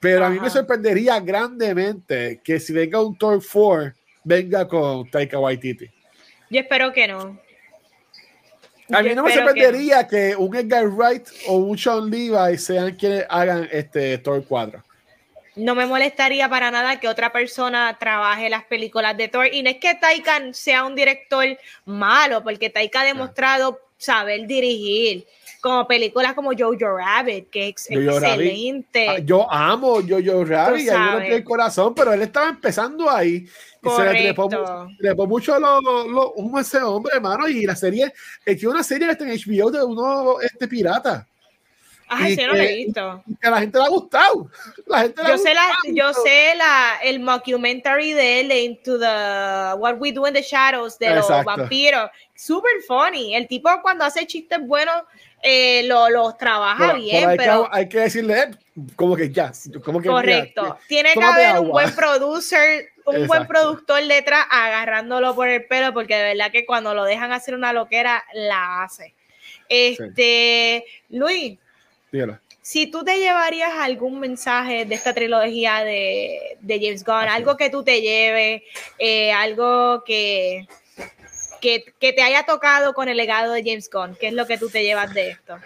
pero a mí me sorprendería grandemente que si venga un Thor 4, venga con Taika Waititi. Yo espero que no. A mí no me sorprendería que... un Edgar Wright o un Sean Levi sean quienes hagan este Thor 4. No me molestaría para nada que otra persona trabaje las películas de Thor. Y no es que Taika sea un director malo, porque Taika ha demostrado saber dirigir como películas como Jojo Rabbit, que es excelente. Ah, yo amo Jojo Rabbit, y no el corazón, pero él estaba empezando ahí y se le trepó, mucho lo, lo, ese hombre, hermano, y la serie, es que una serie está en HBO de uno este pirata. Ay, sí, no lo he visto. Que a la gente le ha gustado. La gente yo, sé la, yo sé la, el mockumentary de él, Into the What We Do in the Shadows, de los vampiros. Super funny. El tipo cuando hace chistes buenos eh, los trabaja bien, pero, hay, que, decirle, eh, como que ya, como que correcto. Tiene que haber un buen producer, un buen productor detrás agarrándolo por el pelo, porque de verdad que cuando lo dejan hacer una loquera, la hace. Este, Luis, si tú te llevarías algún mensaje de esta trilogía de, James Gunn, algo que tú te lleves, eh, algo que que, que, te haya tocado con el legado de James Gunn? ¿Qué es lo que tú te llevas de esto?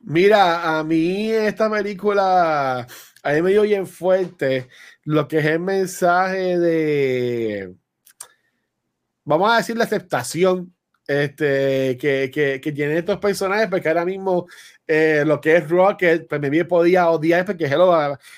Mira, a mí esta película, a mí me dio bien fuerte lo que es el mensaje de, vamos a decir, la aceptación este, que, que, que tienen estos personajes, porque ahora mismo eh, lo que es Rocket, pues me podía odiar porque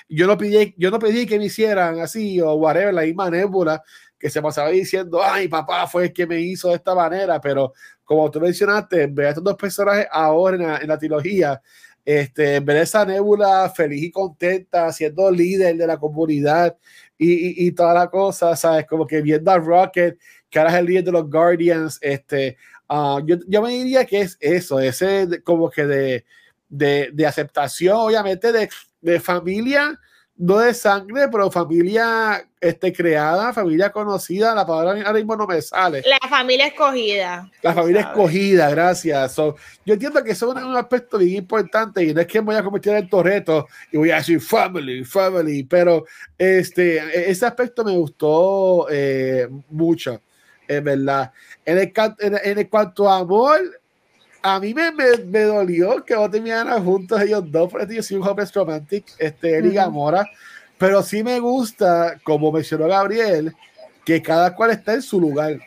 yo no pedí, yo no pedí que me hicieran así o whatever, la misma nébula que se pasaba diciendo, ay, papá fue el que me hizo de esta manera, pero como tú mencionaste, ver a estos dos personajes ahora en la, trilogía, este, ver esa nébula feliz y contenta, siendo líder de la comunidad y, y, y toda la cosa, ¿sabes? Como que viendo a Rocket, que ahora es el líder de los Guardians, este, uh, yo, yo, me diría que es eso, ese como que de, de, de aceptación, obviamente, de, de familia no de sangre, pero familia este, creada, familia conocida, la palabra ahora mismo no me sale. La familia escogida. La familia escogida, gracias. yo entiendo que eso es un aspecto bien importante y no es que voy a convertir en Torreto y voy a decir family, family, pero este, ese aspecto me gustó eh, mucho, es verdad. En el, en, el cuanto a amor, a mí me, me, me, dolió que no terminaran juntos ellos dos, porque yo soy un hopeless romantic, este, y Gamora, pero sí me gusta, como mencionó Gabriel, que cada cual está en su lugar.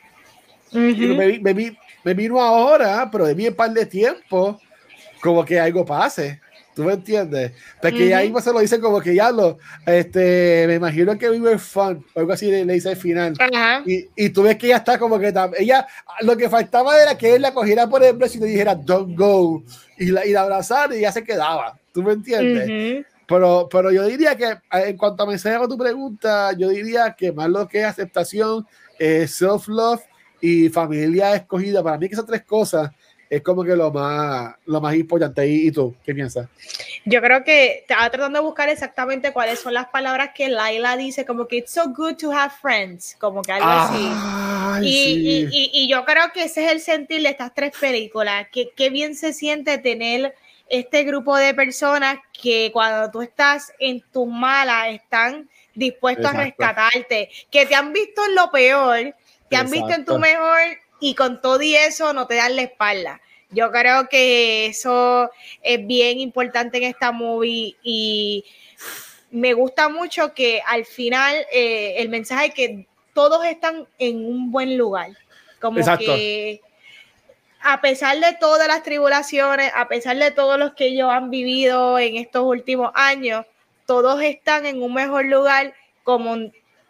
me, me, me, vino ahora, pero de mí un par de tiempo, como que algo pase. ¿Tú me entiendes? Porque ya ahí se lo dice como que ya lo, este, me imagino que vive fun, o algo así le, dice al final. Y, y, tú ves que ella está como que ella, lo que faltaba era que él la cogiera por el brazo y le dijera, don't go, y la, y la abrazara y ya se quedaba. ¿Tú me entiendes? Pero, pero yo diría que en cuanto a mensaje a tu pregunta, yo diría que más lo que es aceptación, eh, self-love y familia escogida, para mí que esas tres cosas es como que lo más, lo más importante. ¿Y, tú qué piensas? Yo creo que estaba tratando de buscar exactamente cuáles son las palabras que Laila dice, como que it's so good to have friends, como que algo así. Y, y, y, yo creo que ese es el sentir de estas tres películas, que qué bien se siente tener este grupo de personas que cuando tú estás en tus malas están dispuestos a rescatarte, que te han visto en lo peor, te han visto en tu mejor y con todo y eso no te dan la espalda. Yo creo que eso es bien importante en esta movie y me gusta mucho que al final eh, el mensaje es que todos están en un buen lugar. Como que a pesar de todas las tribulaciones, a pesar de todos los que ellos han vivido en estos últimos años, todos están en un mejor lugar como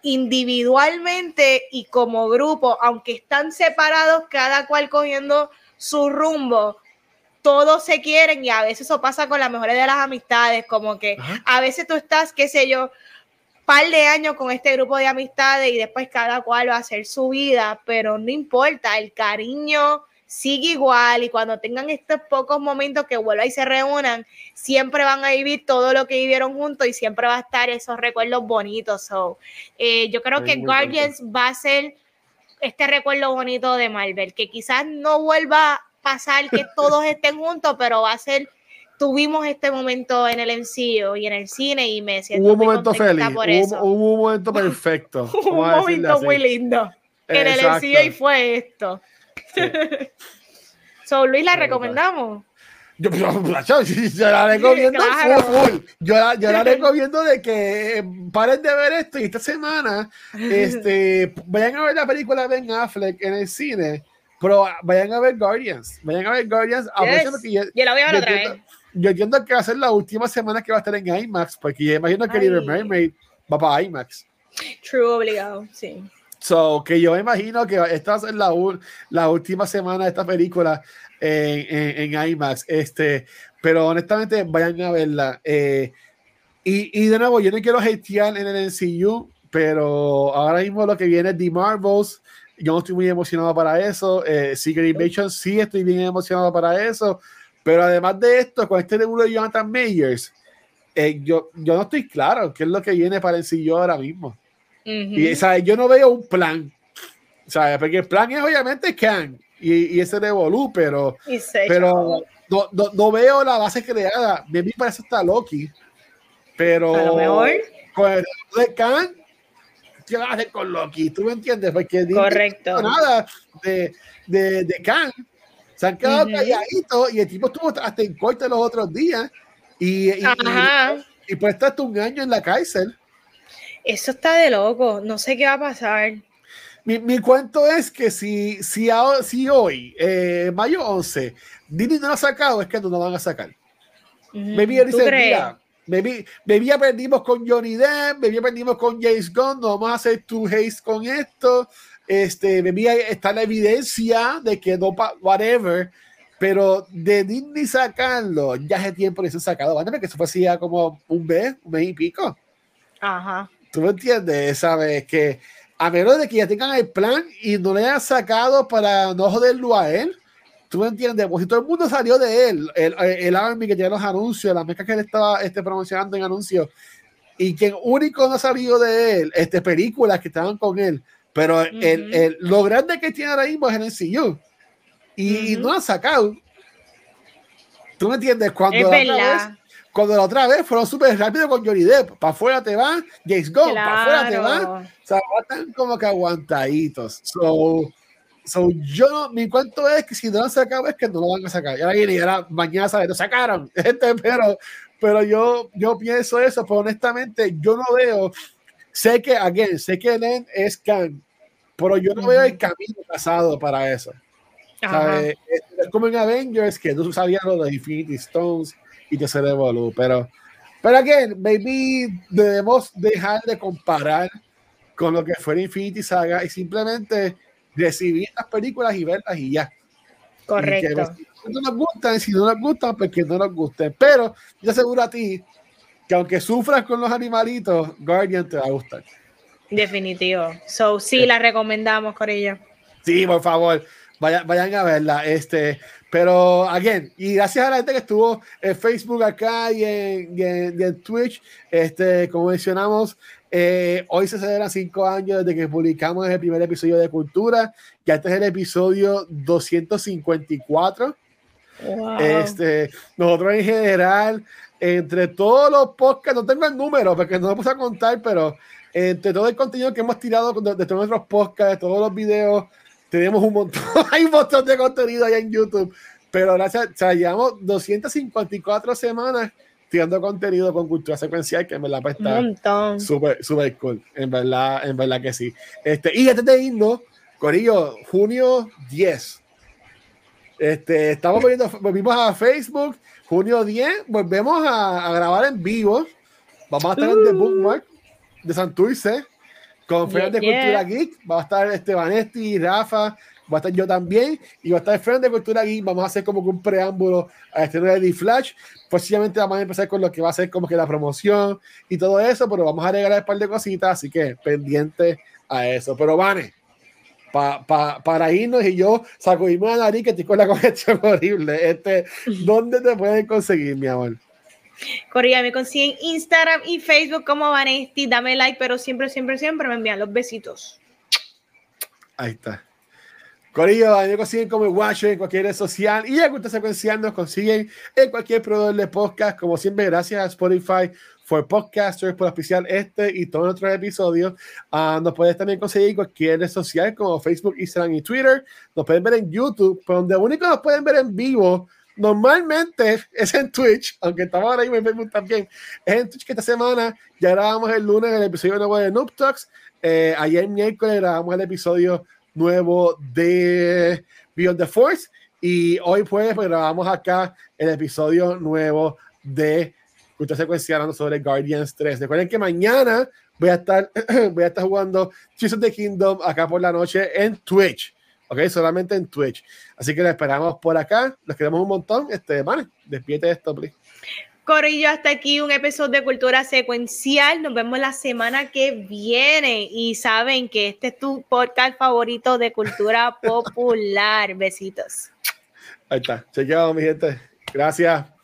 individualmente y como grupo, aunque están separados, cada cual cogiendo su rumbo, todos se quieren y a veces eso pasa con las mejores de las amistades, como que a veces tú estás, qué sé yo, par de años con este grupo de amistades y después cada cual va a hacer su vida, pero no importa, el cariño sigue igual y cuando tengan estos pocos momentos que vuelvan y se reúnan, siempre van a vivir todo lo que vivieron juntos y siempre va a estar esos recuerdos bonitos. So, eh, yo creo que Guardians va a ser este recuerdo bonito de Marvel, que quizás no vuelva a pasar que todos estén juntos, pero va a ser tuvimos este momento en el MCU y en el cine y me siento hubo un momento feliz, hubo, hubo, un momento perfecto. un momento muy lindo en el MCU y fue esto. so, Luis, ¿la recomendamos? Yo, yo, la recomiendo Yo, la, yo la recomiendo de que paren de ver esto y esta semana este, vayan a ver la película de Ben Affleck en el cine, pero vayan a ver Guardians. Vayan a ver Guardians. yo, la voy a ver otra vez. Yo entiendo que va a ser la última semana que va a estar en IMAX, porque yo imagino que Little Mermaid va para IMAX. True, obligado, sí. So, que yo imagino que esta es la, la última semana de esta película en, en, IMAX. Este, pero honestamente, vayan a verla. Eh, y, y, de nuevo, yo no quiero hatear en el MCU, pero ahora mismo lo que viene es The Marvels. Yo no estoy muy emocionado para eso. Eh, Secret Invasion sí estoy bien emocionado para eso. Pero además de esto, con este debut de Jonathan Mayers, eh, yo, yo no estoy claro qué es lo que viene para el MCU ahora mismo. Y ¿sabes? yo no veo un plan, ¿sabes? Porque el plan es obviamente Kang y, y ese de Volú, pero, pero no, no, no, veo la base creada. A mí parece hasta Loki, pero con el de Kang, ¿qué vas a hacer con Loki? ¿Tú me entiendes? Porque Correcto. No nada de, de, de Khan. Se han quedado calladitos y el tipo estuvo hasta en corte los otros días y, y, y, pues está hasta un año en la cárcel. Eso está de loco, no sé qué va a pasar. Mi, mi cuento es que si, si, si hoy, eh, mayo 11, Disney no lo ha sacado, es que no lo van a sacar. Me vi dice, mira, Bebía perdimos con Johnny Depp, bebía perdimos con James Gunn, no vamos a hacer tu haste con esto. Este, bebía está la evidencia de que no, whatever, pero de Disney sacarlo, ya hace tiempo que se ha sacado, que eso fue así como un mes, un mes y pico. Ajá. ¿Tú me entiendes? ¿Sabes? Que a menos de que ya tengan el plan y no le hayan sacado para no joderlo a él, ¿Tú me entiendes? Pues si todo el mundo salió de él, el, el Army que tiene los anuncios, las mezclas que él estaba este, promocionando en anuncios, y quien único no salió de él, este, películas que estaban con él, pero el, el, lo grande que tiene ahora mismo es el MCU, y, no han sacado. ¿Tú me entiendes? Cuando la, otra vez, cuando la otra vez fueron súper rápido con Johnny Depp, para afuera te va, James Gunn, para afuera te va, o sea, están como que aguantaditos. So, So, yo, mi cuento es que si no lo sacan es que no lo van a sacar. Y ahora viene y ahora mañana sabe, lo sacaron. Este, pero, pero yo, yo pienso eso, pero honestamente yo no veo, sé que, again, sé que Len es Khan, pero yo no veo el camino pasado para eso. ¿sabes? Es, como en Avengers que tú sabías lo de Infinity Stones y que se devolvió, pero, pero again, maybe debemos dejar de comparar con lo que fue Infinity Saga y simplemente recibir las películas y verlas y ya. Correcto. si no nos gustan, si no nos gustan, pues que no nos gusten. Pero yo aseguro a ti que aunque sufras con los animalitos, Guardian te va a gustar. Definitivo. So, sí, la recomendamos, Corillo. Sí, por favor, vayan, vayan a verla. Este, pero, again, y gracias a la gente que estuvo en Facebook acá y en, y en, y en Twitch, este, como mencionamos, eh, hoy se celebran cinco años desde que publicamos el primer episodio de Cultura. Ya este es el episodio 254. Este, nosotros en general, entre todos los podcasts, no tengo el número porque no lo puse a contar, pero entre todo el contenido que hemos tirado de, de todos nuestros podcasts, de todos los videos, tenemos un montón, hay un montón de contenido allá en YouTube. Pero gracias, o sea, llevamos 254 semanas tirando contenido con cultura secuencial que me la está súper súper cool. En verdad en verdad que sí. Este y antes de irnos Corillo junio 10 este estamos volviendo volvimos a Facebook junio 10 volvemos a, grabar en vivo. Vamos a estar en The Bookmark de Santurce con yeah, de Cultura Geek va a estar Estebanesti Rafa va a estar yo también y va a estar Friend de Cultura Geek. Vamos a hacer como que un preámbulo a este nuevo de Flash. Posiblemente vamos a empezar con lo que va a ser como que la promoción y todo eso, pero vamos a regalar un par de cositas, así que pendiente a eso. Pero Vane, pa, pa, para irnos y yo sacudimos a nariz que estoy con la congestión horrible. Este, ¿Dónde te pueden conseguir, mi amor? Corría, me consiguen Instagram y Facebook como Vanesti. Dame like, pero siempre, siempre, siempre me envían los besitos. Ahí está. Corillo, me consiguen como Watch en cualquier red social y a Cultura Secuencial nos consiguen en cualquier proveedor de podcast. Como siempre, gracias a Spotify for Podcasters por auspiciar este y todos nuestros episodios. Uh, nos puedes también conseguir en cualquier red social como Facebook, Instagram y Twitter. Nos pueden ver en YouTube, pero donde único nos pueden ver en vivo normalmente es en Twitch, aunque estamos ahora mismo en Facebook también. Es en Twitch esta semana ya grabamos el lunes el episodio nuevo de Noob Talks. Eh, ayer miércoles grabamos el episodio nuevo de Beyond the Force. Y hoy pues, pues grabamos acá el episodio nuevo de Cultura Secuencial sobre Guardians 3. Recuerden que mañana voy a estar, voy a estar jugando Tears of the Kingdom acá por la noche en Twitch. Ok, solamente en Twitch. Así que lo esperamos por acá. Los queremos un montón. Este, vale, despierte esto, please. Corillo, hasta aquí un episodio de Cultura Secuencial. Nos vemos la semana que viene. Y saben que este es tu podcast favorito de cultura popular. Besitos. Ahí está. Chequeado, mi gente. Gracias.